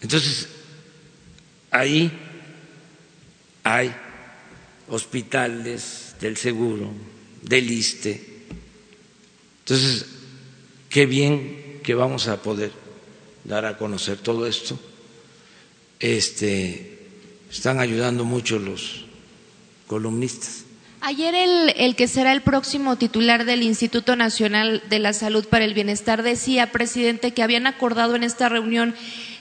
Speaker 1: Entonces, Ahí hay hospitales del seguro, del ISTE. Entonces, qué bien que vamos a poder dar a conocer todo esto. Este, están ayudando mucho los columnistas.
Speaker 5: Ayer el, que será el próximo titular del Instituto Nacional de la Salud para el Bienestar decía, presidente, que habían acordado en esta reunión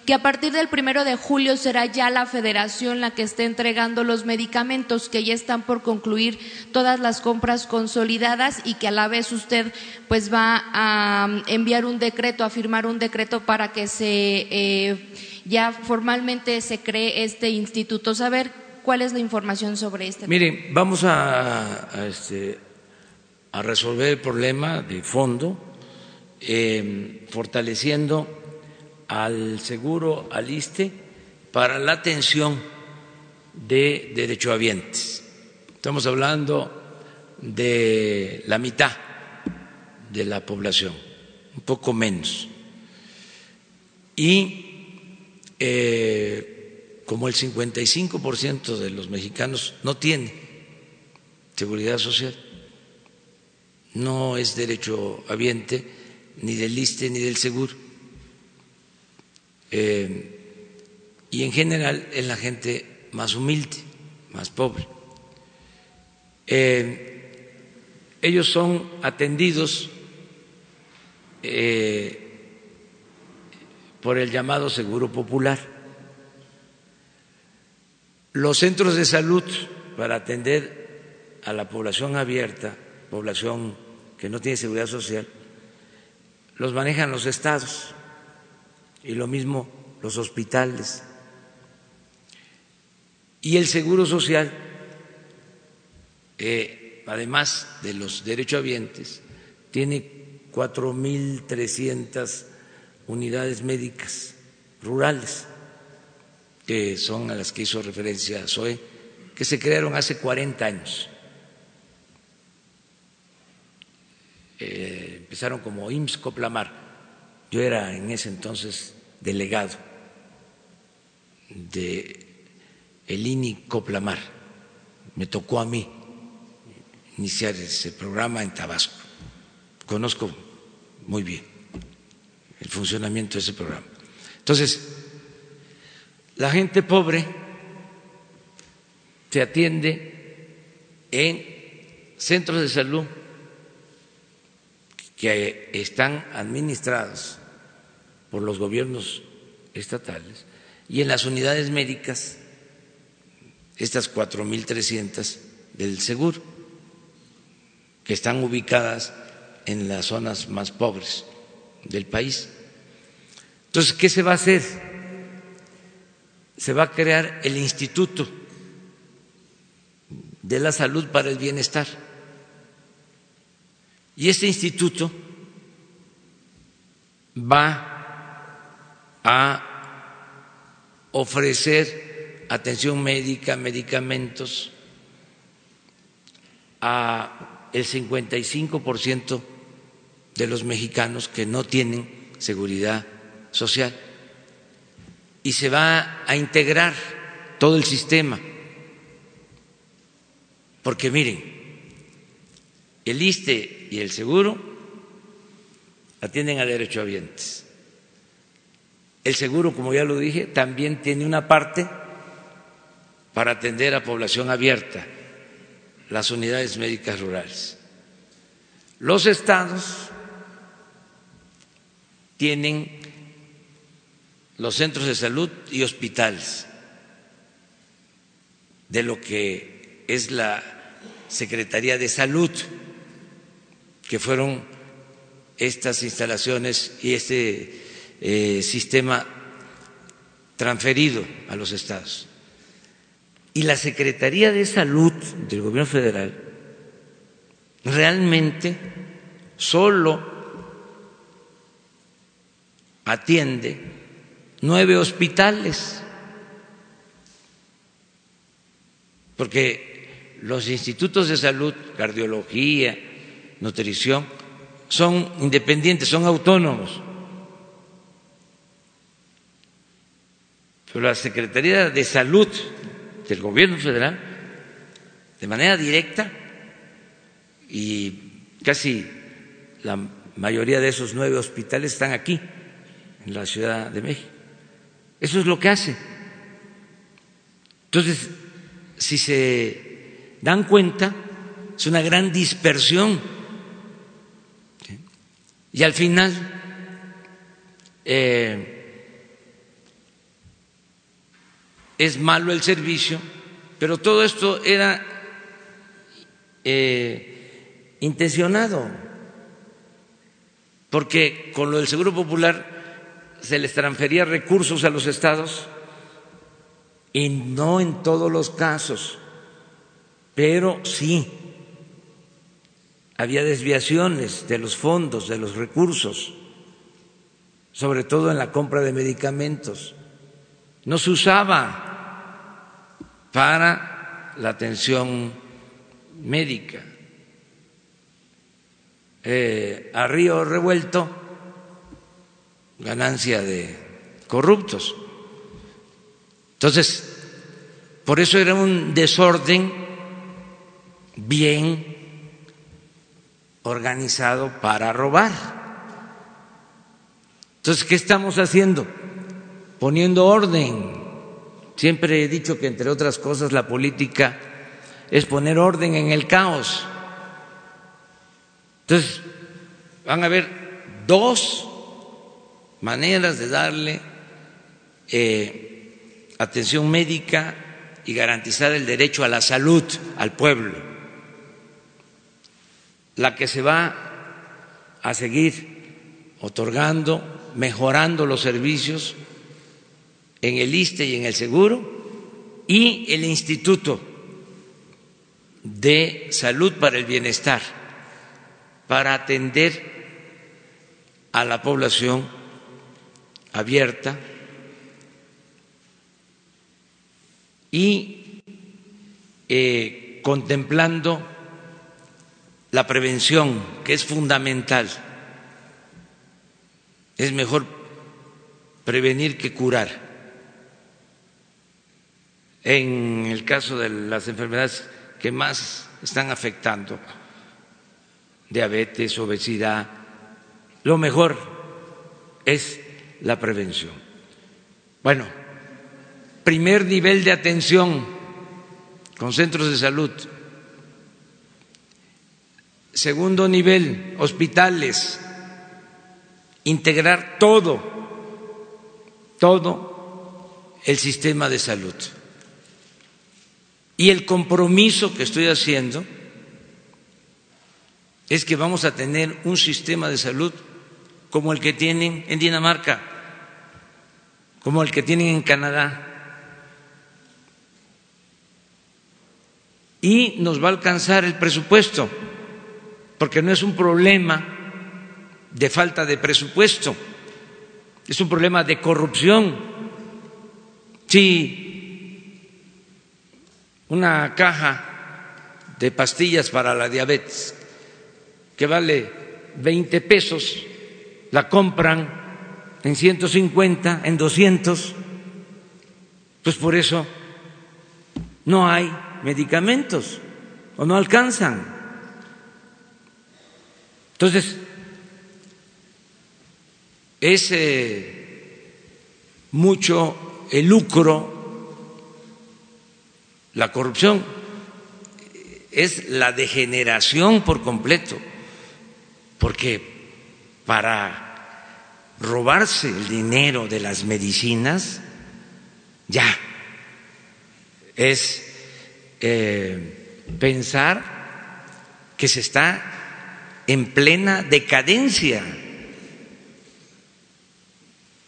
Speaker 5: que a partir del primero de julio será ya la federación la que esté entregando los medicamentos, que ya están por concluir todas las compras consolidadas y que a la vez usted pues va a enviar un decreto, a firmar un decreto para que se eh, ya formalmente se cree este instituto. Saber cuál es la información sobre este.
Speaker 1: Miren, vamos a, a, este, a resolver el problema de fondo, eh, fortaleciendo al seguro, al ISTE, para la atención de derechohabientes. Estamos hablando de la mitad de la población, un poco menos. Y eh, como el 55% de los mexicanos no tiene seguridad social, no es derecho habiente ni del ISTE ni del seguro. Eh, y en general es la gente más humilde, más pobre. Eh, ellos son atendidos eh, por el llamado Seguro Popular. Los centros de salud para atender a la población abierta, población que no tiene seguridad social, los manejan los estados y lo mismo los hospitales. Y el Seguro Social eh, además de los derechohabientes, tiene 4.300 unidades médicas rurales, que son a las que hizo referencia Zoe, que se crearon hace 40 años. Eh, empezaron como IMSS Coplamar. Yo era en ese entonces delegado de el INI Coplamar. Me tocó a mí iniciar ese programa en Tabasco. Conozco muy bien el funcionamiento de ese programa. Entonces, la gente pobre se atiende en centros de salud que están administrados por los gobiernos estatales y en las unidades médicas, estas 4.300 del seguro que están ubicadas en las zonas más pobres del país. Entonces, ¿qué se va a hacer? Se va a crear el Instituto de la Salud para el Bienestar. Y este instituto va a ofrecer atención médica, medicamentos, a el 55% de los mexicanos que no tienen seguridad social. Y se va a integrar todo el sistema. Porque miren, el ISTE y el seguro atienden a derechohabientes. El seguro, como ya lo dije, también tiene una parte para atender a población abierta las unidades médicas rurales. Los estados tienen los centros de salud y hospitales de lo que es la Secretaría de Salud, que fueron estas instalaciones y este eh, sistema transferido a los estados. Y la Secretaría de Salud del Gobierno Federal realmente solo atiende nueve hospitales, porque los institutos de salud, cardiología, nutrición, son independientes, son autónomos. Pero la Secretaría de Salud del gobierno federal de manera directa y casi la mayoría de esos nueve hospitales están aquí, en la Ciudad de México. Eso es lo que hace. Entonces, si se dan cuenta, es una gran dispersión. Y al final, eh, es malo el servicio, pero todo esto era eh, intencionado, porque con lo del Seguro Popular se les transfería recursos a los estados y no en todos los casos, pero sí había desviaciones de los fondos, de los recursos, sobre todo en la compra de medicamentos. No se usaba para la atención médica. Eh, a río revuelto, ganancia de corruptos. Entonces, por eso era un desorden bien organizado para robar. Entonces, ¿qué estamos haciendo? Poniendo orden. Siempre he dicho que, entre otras cosas, la política es poner orden en el caos. Entonces, van a haber dos maneras de darle eh, atención médica y garantizar el derecho a la salud al pueblo. La que se va a seguir otorgando, mejorando los servicios en el ISTE y en el Seguro y el Instituto de Salud para el Bienestar para atender a la población abierta y eh, contemplando la prevención, que es fundamental. Es mejor prevenir que curar. En el caso de las enfermedades que más están afectando, diabetes, obesidad, lo mejor es la prevención. Bueno, primer nivel de atención con centros de salud. Segundo nivel, hospitales. Integrar todo, todo el sistema de salud. Y el compromiso que estoy haciendo es que vamos a tener un sistema de salud como el que tienen en Dinamarca, como el que tienen en Canadá. Y nos va a alcanzar el presupuesto, porque no es un problema de falta de presupuesto, es un problema de corrupción. Si una caja de pastillas para la diabetes que vale 20 pesos, la compran en 150, en 200, pues por eso no hay medicamentos o no alcanzan. Entonces, es mucho el lucro, la corrupción, es la degeneración por completo porque para robarse el dinero de las medicinas ya es eh, pensar que se está en plena decadencia.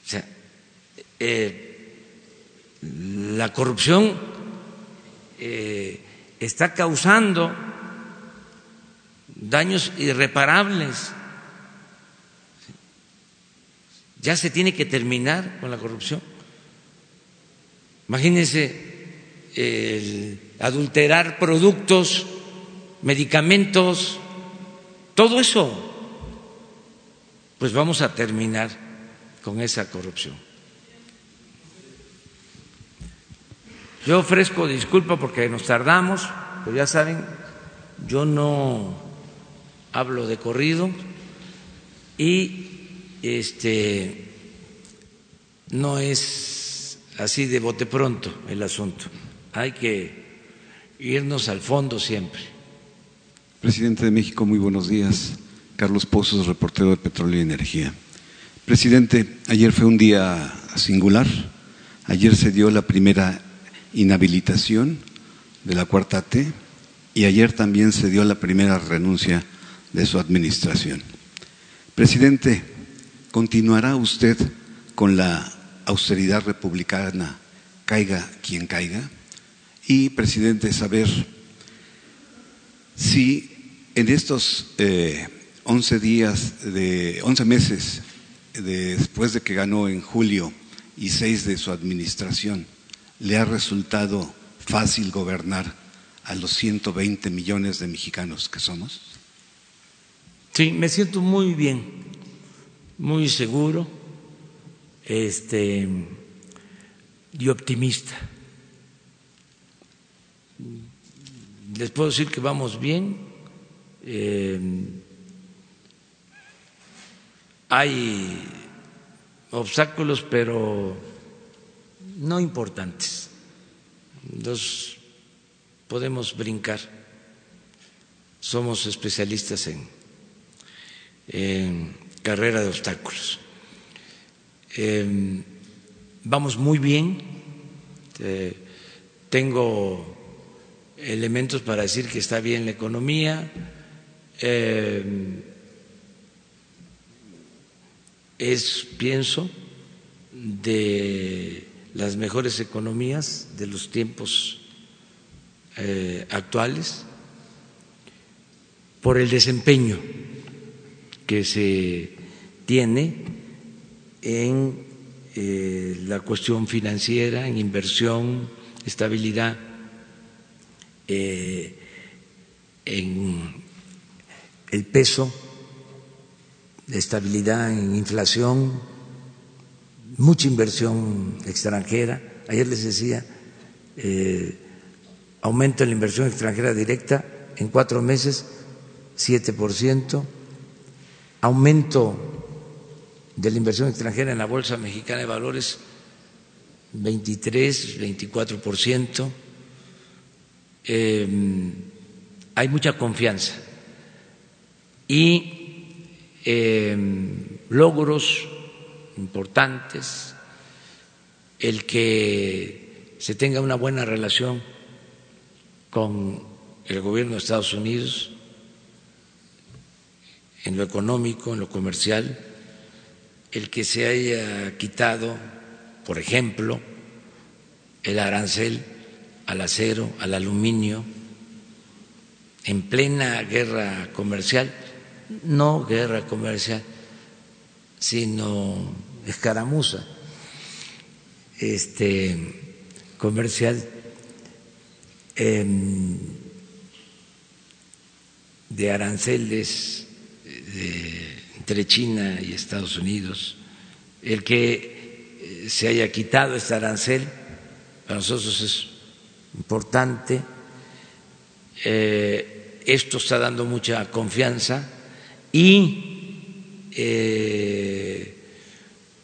Speaker 1: O sea, eh, la corrupción eh, está causando daños irreparables. Ya se tiene que terminar con la corrupción. Imagínense adulterar productos, medicamentos, todo eso. Pues vamos a terminar con esa corrupción. Yo ofrezco disculpa porque nos tardamos, pero ya saben, yo no hablo de corrido y este no es así de bote pronto el asunto. Hay que irnos al fondo siempre.
Speaker 6: Presidente de México, muy buenos días. Carlos Pozos, reportero de Petróleo y Energía. Presidente, ayer fue un día singular. Ayer se dio la primera inhabilitación de la cuarta T y ayer también se dio la primera renuncia de su administración. Presidente, ¿continuará usted con la austeridad republicana, caiga quien caiga? Y, presidente, saber si En estos eh, 11 días, de 11 meses después de que ganó en julio y seis de su administración, ¿le ha resultado fácil gobernar a los 120 millones de mexicanos que somos?
Speaker 1: Sí, me siento muy bien, muy seguro este, y optimista. Les puedo decir que vamos bien. Eh, hay obstáculos, pero no importantes. Los podemos brincar. Somos especialistas en, en carrera de obstáculos. Eh, vamos muy bien. Tengo elementos para decir que está bien la economía. Eh, es, pienso, de las mejores economías de los tiempos eh, actuales por el desempeño que se tiene en eh, la cuestión financiera, en inversión, estabilidad, eh, en el peso estabilidad en inflación, mucha inversión extranjera. Ayer les decía, eh, aumento en la inversión extranjera directa en cuatro meses, 7%, aumento de la inversión extranjera en la Bolsa Mexicana de Valores, 23, 24%. Eh, hay mucha confianza y logros importantes, el que se tenga una buena relación con el gobierno de Estados Unidos en lo económico, en lo comercial, el que se haya quitado, por ejemplo, el arancel al acero, al aluminio, en plena guerra comercial no guerra comercial, sino escaramuza este, comercial em, de aranceles entre China y Estados Unidos, el que eh, se haya quitado este arancel para nosotros es importante. Eh, esto está dando mucha confianza y eh,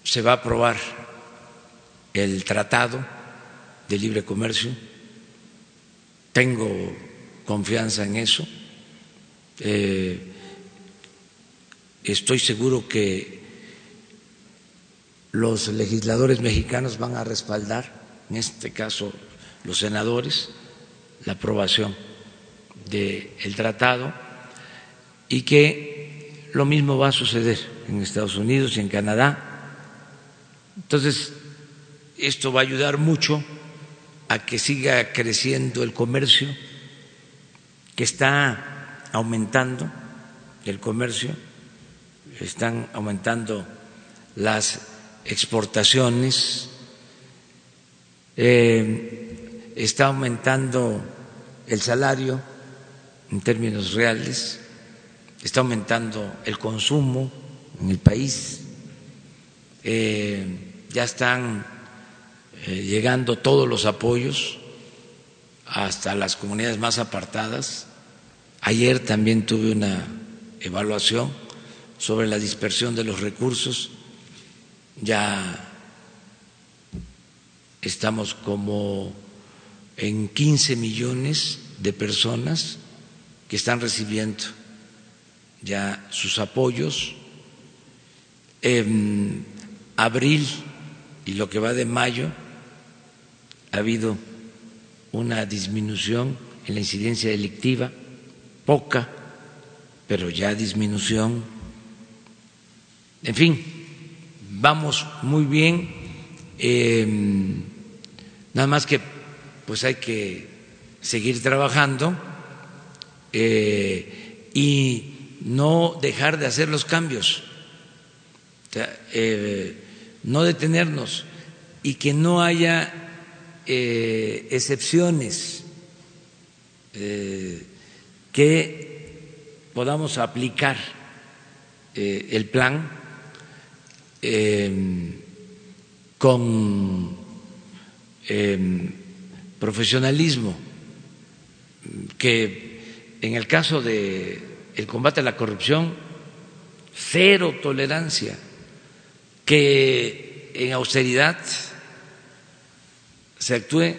Speaker 1: se va a aprobar el tratado de libre comercio. Tengo confianza en eso. Estoy seguro que los legisladores mexicanos van a respaldar, en este caso los senadores, la aprobación del tratado y que lo mismo va a suceder en Estados Unidos y en Canadá. Entonces, esto va a ayudar mucho a que siga creciendo el comercio, que está aumentando el comercio, están aumentando las exportaciones, eh, está aumentando el salario en términos reales. Está aumentando el consumo en el país, eh, ya están eh, llegando todos los apoyos hasta las comunidades más apartadas. Ayer también tuve una evaluación sobre la dispersión de los recursos. Ya estamos como en 15 millones de personas que están recibiendo ya sus apoyos. En abril y lo que va de mayo ha habido una disminución en la incidencia delictiva, poca, pero ya disminución. En fin, vamos muy bien. Em, nada más que pues hay que seguir trabajando. Eh, y no dejar de hacer los cambios, eh, no detenernos y que no haya eh, excepciones que podamos aplicar el plan con profesionalismo que en el caso de el combate a la corrupción cero tolerancia que en austeridad se actúe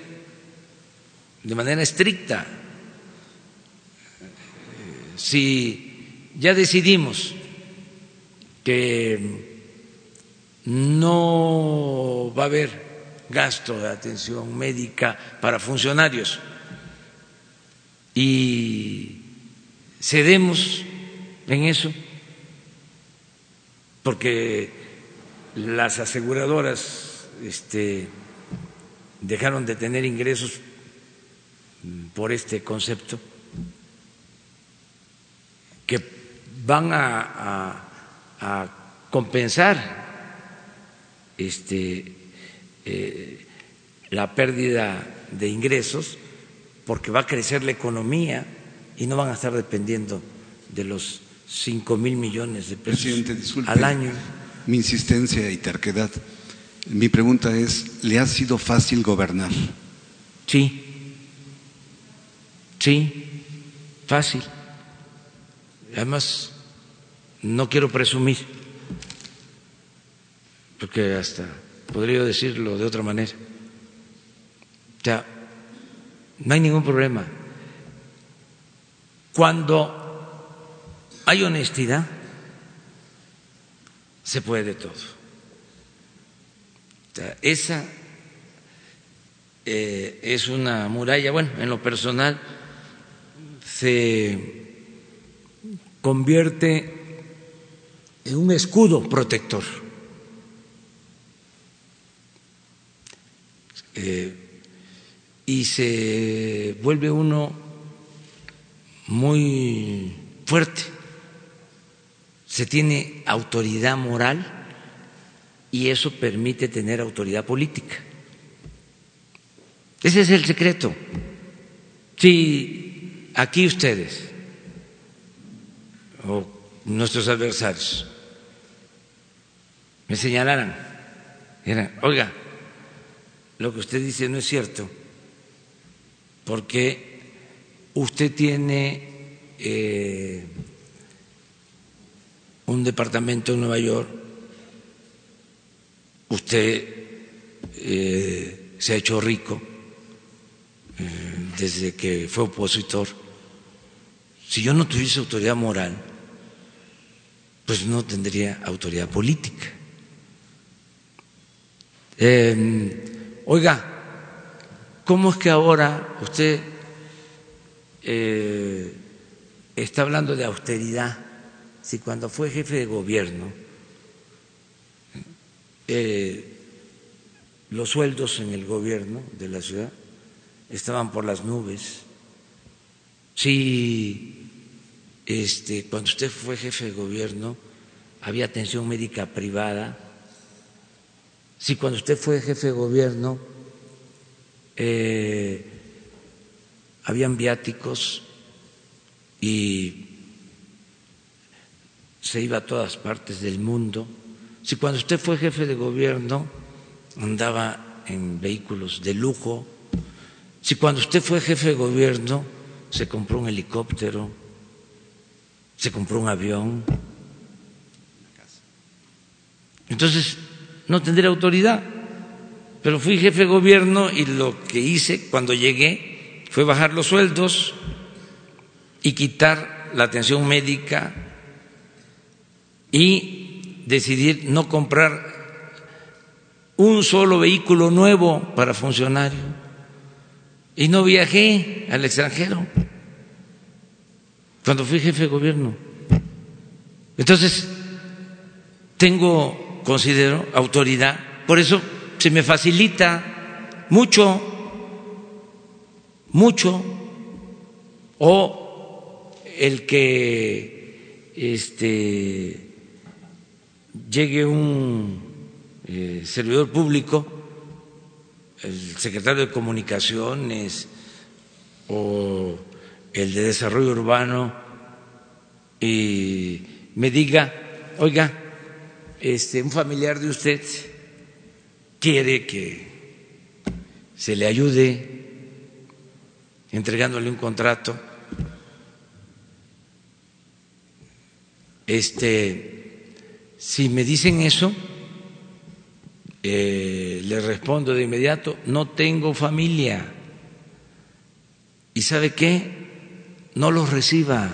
Speaker 1: de manera estricta. Si ya decidimos que no va a haber gasto de atención médica para funcionarios. Y cedemos en eso porque las aseguradoras este, dejaron de tener ingresos por este concepto que van a, a, compensar este, eh, la pérdida de ingresos porque va a crecer la economía y no van a estar dependiendo de los cinco mil millones de pesos al año.
Speaker 6: Mi insistencia y terquedad. Mi pregunta es, ¿le ha sido fácil gobernar?
Speaker 1: Sí, sí, fácil. Además, no quiero presumir, porque hasta podría decirlo de otra manera. O sea, no hay ningún problema. Cuando hay honestidad, se puede todo. esa eh, es una muralla, bueno, en lo personal se convierte en un escudo protector. Eh, y se vuelve uno muy fuerte, se tiene autoridad moral y eso permite tener autoridad política. Ese es el secreto. Si aquí ustedes o nuestros adversarios me señalaran, oiga, lo que usted dice no es cierto, porque usted tiene eh, un departamento en Nueva York, usted eh, se ha hecho rico eh, desde que fue opositor. Si yo no tuviese autoridad moral, pues no tendría autoridad política. Oiga, ¿Cómo es que ahora usted eh, está hablando de austeridad si cuando fue jefe de gobierno eh, los sueldos en el gobierno de la ciudad estaban por las nubes? Si este, cuando usted fue jefe de gobierno había atención médica privada, si cuando usted fue jefe de gobierno eh, habían viáticos y se iba a todas partes del mundo. Si cuando usted fue jefe de gobierno andaba en vehículos de lujo, si cuando usted fue jefe de gobierno se compró un helicóptero, se compró un avión, entonces no tendría autoridad. Pero fui jefe de gobierno y lo que hice cuando llegué fue bajar los sueldos y quitar la atención médica y decidir no comprar un solo vehículo nuevo para funcionarios. Y no viajé al extranjero cuando fui jefe de gobierno. Entonces, tengo, considero, autoridad. Por eso se me facilita mucho, mucho, o el que este, llegue un eh, servidor público, el secretario de Comunicaciones o el de Desarrollo Urbano, y me diga, oiga, este, un familiar de usted quiere que se le ayude entregándole un contrato. Este, si me dicen eso, eh, le respondo de inmediato, no tengo familia. ¿Y sabe qué? No los reciba,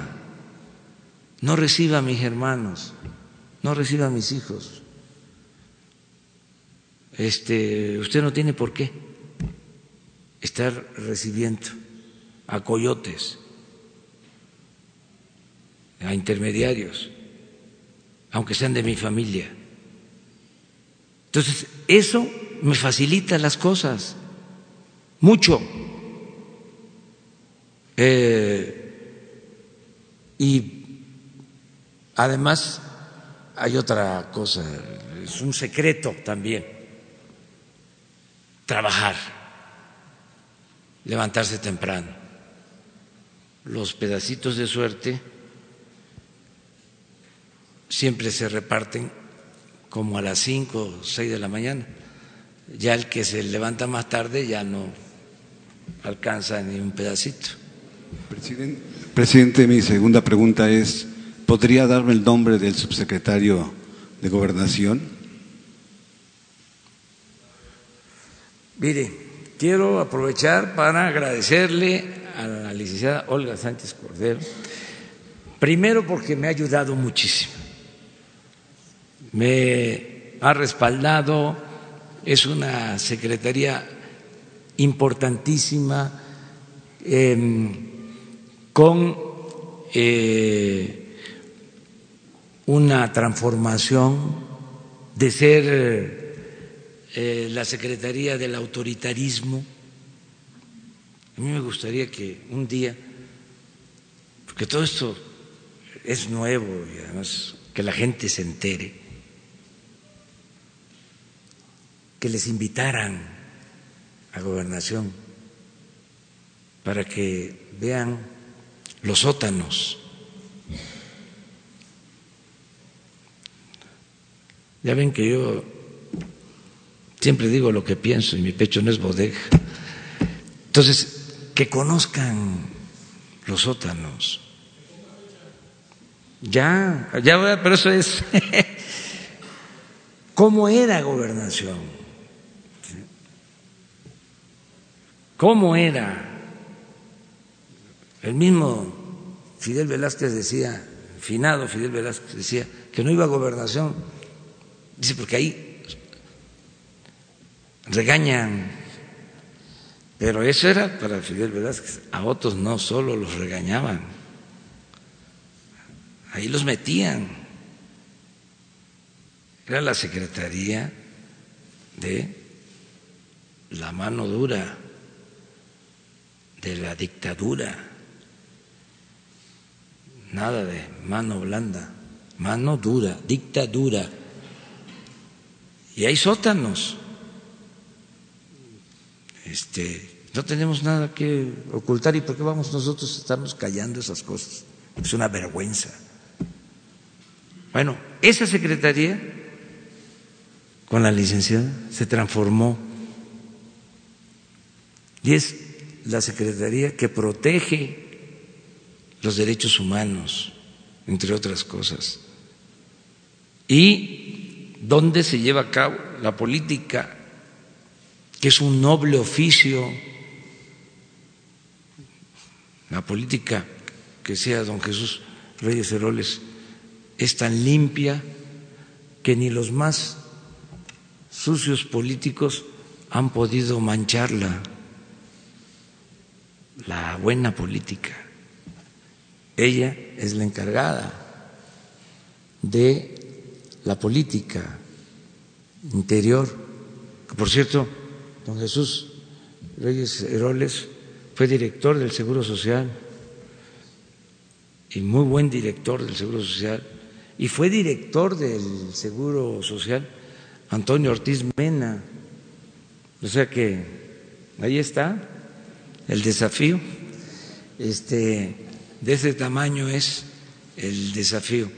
Speaker 1: no reciba a mis hermanos, no reciba a mis hijos. Este, usted no tiene por qué estar recibiendo a coyotes, a intermediarios, aunque sean de mi familia. Entonces, eso me facilita las cosas, mucho. Eh, y además hay otra cosa, es un secreto también, trabajar, levantarse temprano los pedacitos de suerte siempre se reparten como a las cinco o seis de la mañana. Ya el que se levanta más tarde ya no alcanza ni un pedacito.
Speaker 6: Presidente, presidente, mi segunda pregunta es, ¿podría darme el nombre del subsecretario de Gobernación?
Speaker 1: Mire, quiero aprovechar para agradecerle a la licenciada Olga Sánchez Cordero, primero porque me ha ayudado muchísimo, me ha respaldado, es una secretaría importantísima em, con eh, una transformación de ser eh, la Secretaría del Autoritarismo a mí me gustaría que un día, porque todo esto es nuevo y además que la gente se entere, que les invitaran a gobernación para que vean los sótanos. Ya ven que yo siempre digo lo que pienso y mi pecho no es bodega. Entonces, que conozcan los sótanos. Ya, ya, pero eso es <laughs> cómo era gobernación, cómo era. El mismo Fidel Velázquez decía, finado Fidel Velázquez decía que no iba a gobernación, dice porque ahí regañan pero eso era para Fidel Velázquez. A otros no, solo los regañaban. Ahí los metían. Era la secretaría de la mano dura, de la dictadura. Nada de mano blanda, mano dura, dictadura. Y hay sótanos. Este, no tenemos nada que ocultar y por qué vamos nosotros a estarnos callando esas cosas. Es una vergüenza. Bueno, esa secretaría con la licenciada se transformó y es la secretaría que protege los derechos humanos, entre otras cosas, y donde se lleva a cabo la política, que es un noble oficio la política que sea don Jesús Reyes Heroles es tan limpia que ni los más sucios políticos han podido mancharla, la buena política. Ella es la encargada de la política interior. Por cierto, don Jesús Reyes Heroles fue director del Seguro Social y muy buen director del Seguro Social, y fue director del Seguro Social Antonio Ortiz Mena. O sea que ahí está el desafío. Este, de ese tamaño es el desafío.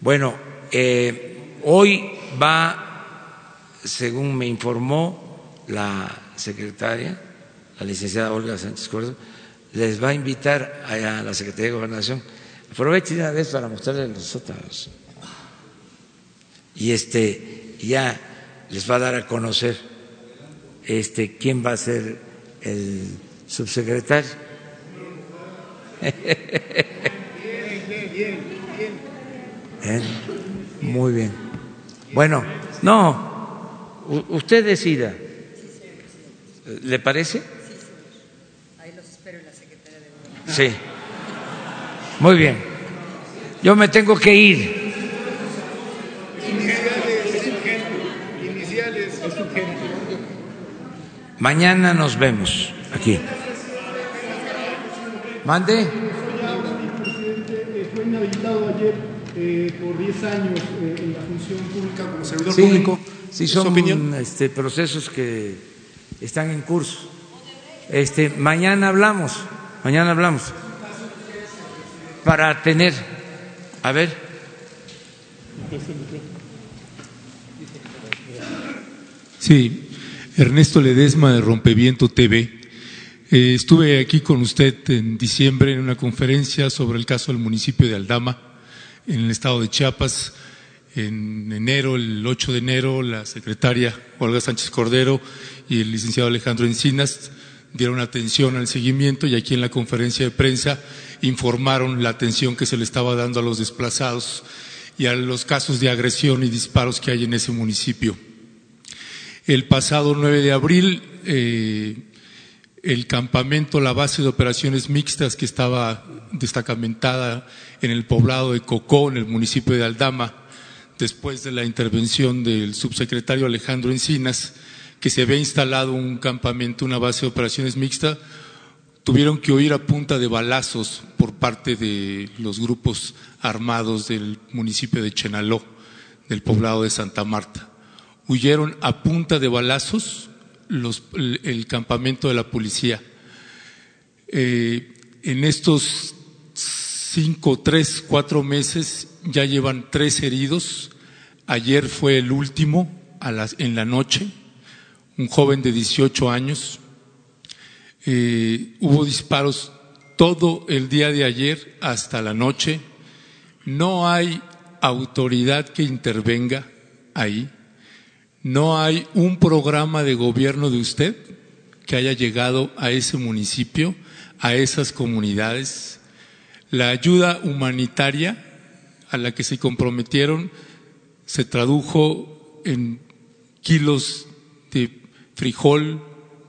Speaker 1: Bueno, eh, hoy va, según me informó la secretaria, la licenciada Olga Sánchez Córdoba, les va a invitar a la Secretaría de Gobernación. Aproveche una vez para mostrarles los otros. Y este ya les va a dar a conocer este quién va a ser el subsecretario. <laughs> ¿Eh? Muy bien. Bueno, no, usted decida. ¿Le parece? Ahí los espero en la Secretaría de Sí. Muy bien. Yo me tengo que ir. Mañana nos vemos aquí. Mande.
Speaker 7: Fue inhabilitado ayer eh, por 10 años eh, en la función pública como servidor público.
Speaker 1: Sí, son este, procesos que están en curso. Este, mañana hablamos, mañana hablamos para tener, a ver.
Speaker 8: Sí, Ernesto Ledesma de Rompeviento TV. Eh, estuve aquí con usted en diciembre en una conferencia sobre el caso del municipio de Aldama, en el estado de Chiapas. En enero, el 8 de enero, la secretaria Olga Sánchez Cordero y el licenciado Alejandro Encinas dieron atención al seguimiento y aquí en la conferencia de prensa informaron la atención que se le estaba dando a los desplazados y a los casos de agresión y disparos que hay en ese municipio. El pasado 9 de abril, eh, el campamento, la base de operaciones mixtas que estaba destacamentada en el poblado de Cocó, en el municipio de Aldama, después de la intervención del subsecretario Alejandro Encinas, que se había instalado un campamento, una base de operaciones mixta, tuvieron que huir a punta de balazos por parte de los grupos armados del municipio de Chenaló, del poblado de Santa Marta. Huyeron a punta de balazos el, campamento de la policía. Eh, en estos cinco, tres, cuatro meses ya llevan tres heridos. Ayer fue el último en la noche un joven de 18 años. Eh, hubo disparos todo el día de ayer hasta la noche. No hay autoridad que intervenga ahí. No hay un programa de gobierno de usted que haya llegado a ese municipio, a esas comunidades. La ayuda humanitaria a la que se comprometieron se tradujo en kilos de frijol,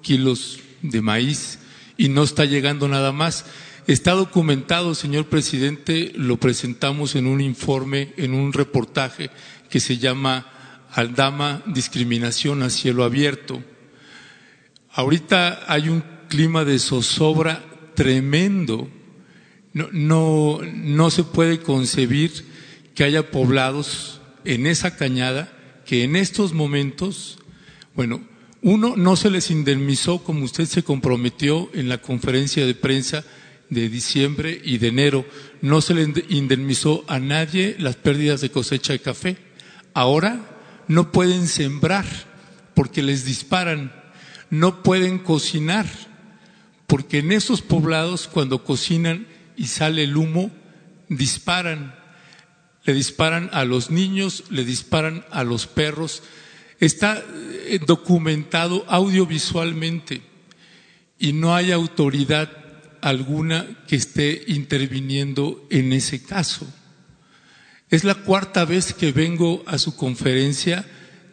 Speaker 8: kilos de maíz y no está llegando nada más. Está documentado, señor presidente, lo presentamos en un informe, en un reportaje que se llama Aldama Discriminación a Cielo Abierto. Ahorita hay un clima de zozobra tremendo. No, no, no se puede concebir que haya poblados en esa cañada que en estos momentos, bueno, uno, no se les indemnizó como usted se comprometió en la conferencia de prensa de diciembre y de enero. No se le indemnizó a nadie las pérdidas de cosecha de café. Ahora no pueden sembrar porque les disparan. No pueden cocinar porque en esos poblados cuando cocinan y sale el humo, disparan. Le disparan a los niños, le disparan a los perros está eh, documentado audiovisualmente y no hay autoridad alguna que esté interviniendo en ese caso. Es la cuarta vez que vengo a su conferencia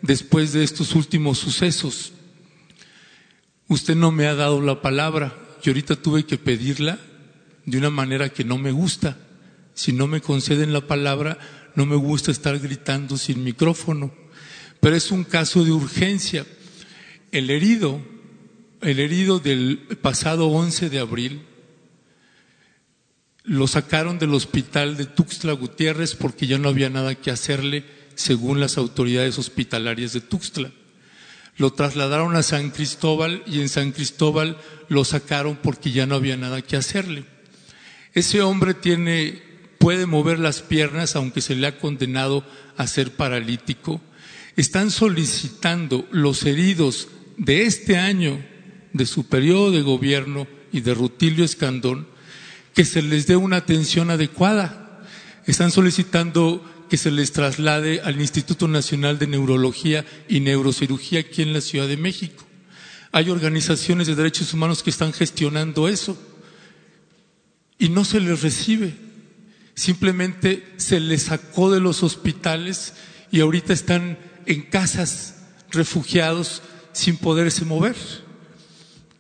Speaker 8: después de estos últimos sucesos. Usted no me ha dado la palabra y ahorita tuve que pedirla de una manera que no me gusta. Si no me conceden la palabra, no me gusta estar gritando sin micrófono pero es un caso de urgencia. El herido, el herido del pasado 11 de abril, Lo sacaron del hospital de Tuxtla Gutiérrez porque ya no había nada que hacerle según las autoridades hospitalarias de Tuxtla. Lo trasladaron a San Cristóbal y en San Cristóbal lo sacaron porque ya no había nada que hacerle. Ese hombre tiene, puede mover las piernas aunque se le ha condenado a ser paralítico. Están solicitando los heridos de este año, de su periodo de gobierno y de Rutilio Escandón, que se les dé una atención adecuada. Están solicitando que se les traslade al Instituto Nacional de Neurología y Neurocirugía aquí en la Ciudad de México. Hay organizaciones de derechos humanos que están gestionando eso y no se les recibe. Simplemente se les sacó de los hospitales y ahorita están en casas refugiados sin poderse mover.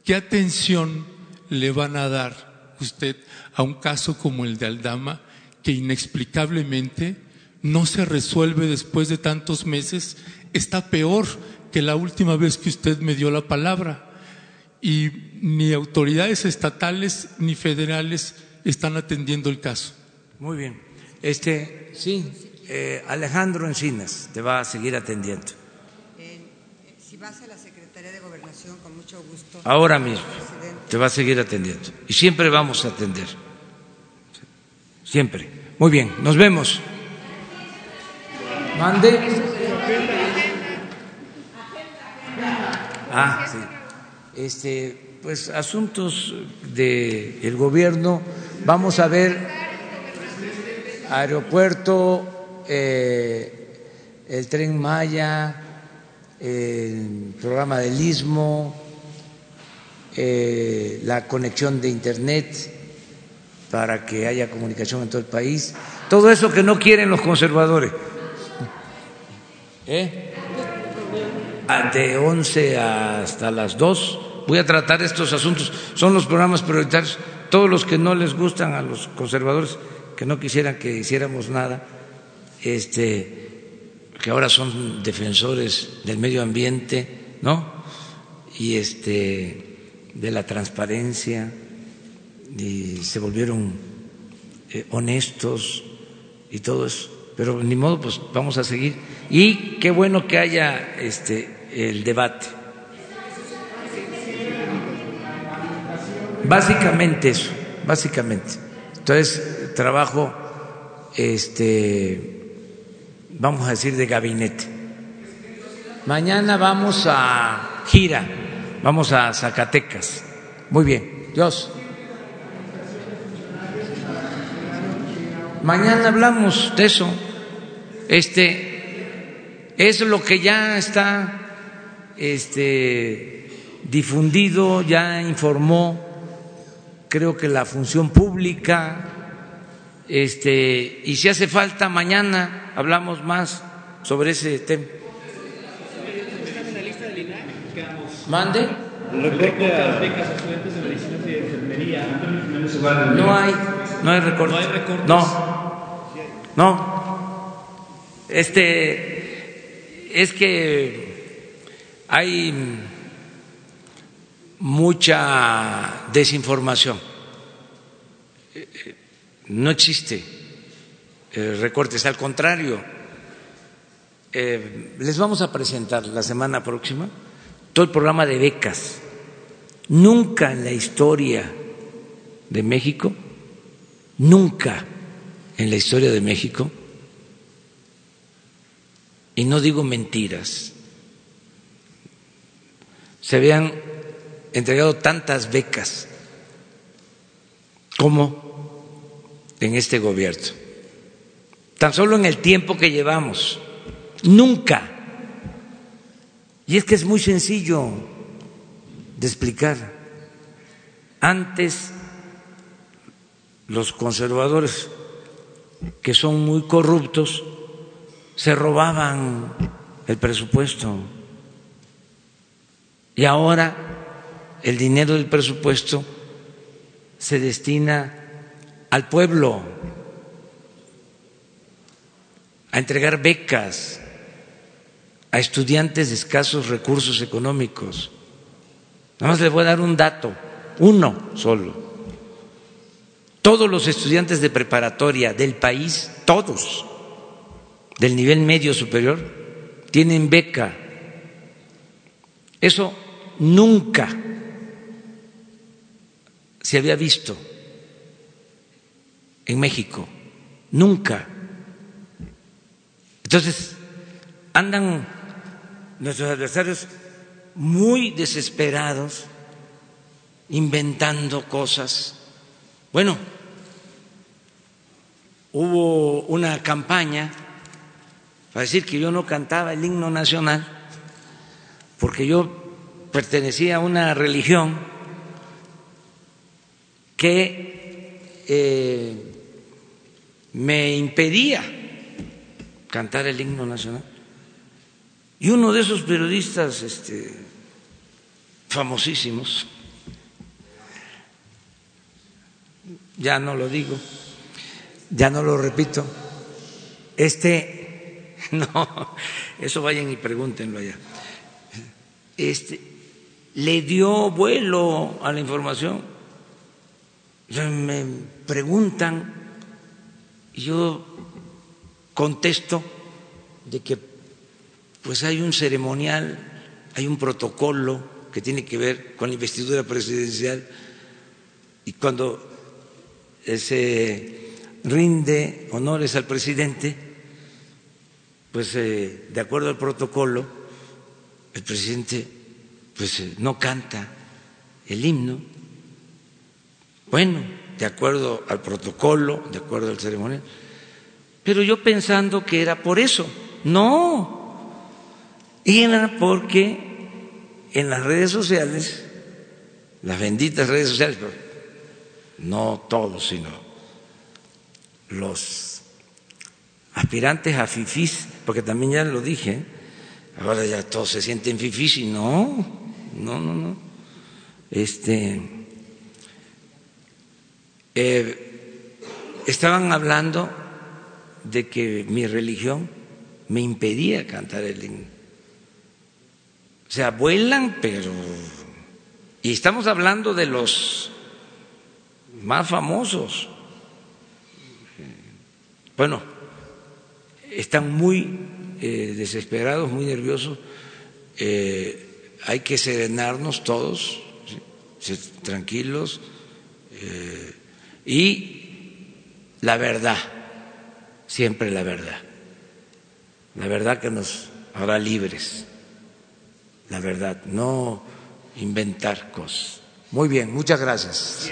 Speaker 8: ¿Qué atención le van a dar usted a un caso como el de Aldama que inexplicablemente no se resuelve después de tantos meses, está peor que la última vez que usted me dio la palabra. Y ni autoridades estatales ni federales están atendiendo el caso.
Speaker 1: Muy bien. Este, sí, eh, Alejandro Encinas te va a seguir atendiendo.
Speaker 9: Eh, si vas a la Secretaría de Gobernación, con mucho gusto.
Speaker 1: Ahora mismo te va a seguir atendiendo. Y siempre vamos a atender. Siempre. Muy bien, nos vemos. Mande. Ah, sí. Este, pues asuntos del el gobierno. Vamos a ver aeropuerto, eh, el tren Maya, el programa del Istmo, eh, la conexión de Internet para que haya comunicación en todo el país. Todo eso que no quieren los conservadores. ¿Eh? De 11 hasta las 2 voy a tratar estos asuntos. Son los programas prioritarios. Todos los que no les gustan a los conservadores, que no quisieran que hiciéramos nada, este, que ahora son defensores del medio ambiente, ¿no? Y este, de la transparencia, y se volvieron eh, honestos y todo eso pero ni modo, pues vamos a seguir. Y qué bueno que haya este el debate. Básicamente eso, básicamente. Entonces, trabajo, este, vamos a decir, de gabinete. Mañana vamos a gira, vamos a Zacatecas. Muy bien, Dios. Mañana hablamos de eso. Este es lo que ya está este, difundido, ya informó, creo que la función pública, este, y si hace falta mañana hablamos más sobre ese tema. Mande. No hay, no hay recortes. No. No, este es que hay mucha desinformación. No existe eh, recortes, al contrario, eh, les vamos a presentar la semana próxima todo el programa de becas. Nunca en la historia de México, nunca en la historia de México, y no digo mentiras, se habían entregado tantas becas como en este gobierno. Tan solo en el tiempo que llevamos. Nunca. Y es que es muy sencillo de explicar. Antes los conservadores que son muy corruptos, se robaban el presupuesto. Y ahora el dinero del presupuesto se destina al pueblo, a entregar becas a estudiantes de escasos recursos económicos. Nada más les voy a dar un dato, uno solo. Todos los estudiantes de preparatoria del país, todos, del nivel medio superior, tienen beca. Eso nunca se había visto en México, nunca. Entonces, andan nuestros adversarios muy desesperados, inventando cosas. Bueno, hubo una campaña para decir que yo no cantaba el himno nacional porque yo pertenecía a una religión que eh, me impedía cantar el himno nacional. Y uno de esos periodistas este, famosísimos, ya no lo digo, ya no lo repito, este, <laughs> no, eso vayan y pregúntenlo allá, este, le dio vuelo a la información. Me preguntan yo contesto de que pues hay un ceremonial, hay un protocolo que tiene que ver con la investidura presidencial y cuando se rinde honores al presidente, pues eh, de acuerdo al protocolo, el presidente pues eh, no canta el himno. Bueno, de acuerdo al protocolo, de acuerdo al ceremonial. Pero yo pensando que era por eso. No, era porque en las redes sociales, las benditas redes sociales, no todos, sino los aspirantes a FIFIs, porque también ya lo dije, ahora ya todos se sienten FIFIs y no, no, no, no. Este, eh, estaban hablando de que mi religión me impedía cantar el himno. O sea, vuelan, pero... Y estamos hablando de los más famosos. Bueno, están muy eh, desesperados, muy nerviosos. Eh, hay que serenarnos todos, ser tranquilos eh, y la verdad, siempre la verdad, la verdad que nos hará libres, la verdad, no inventar cosas. Muy bien, muchas gracias.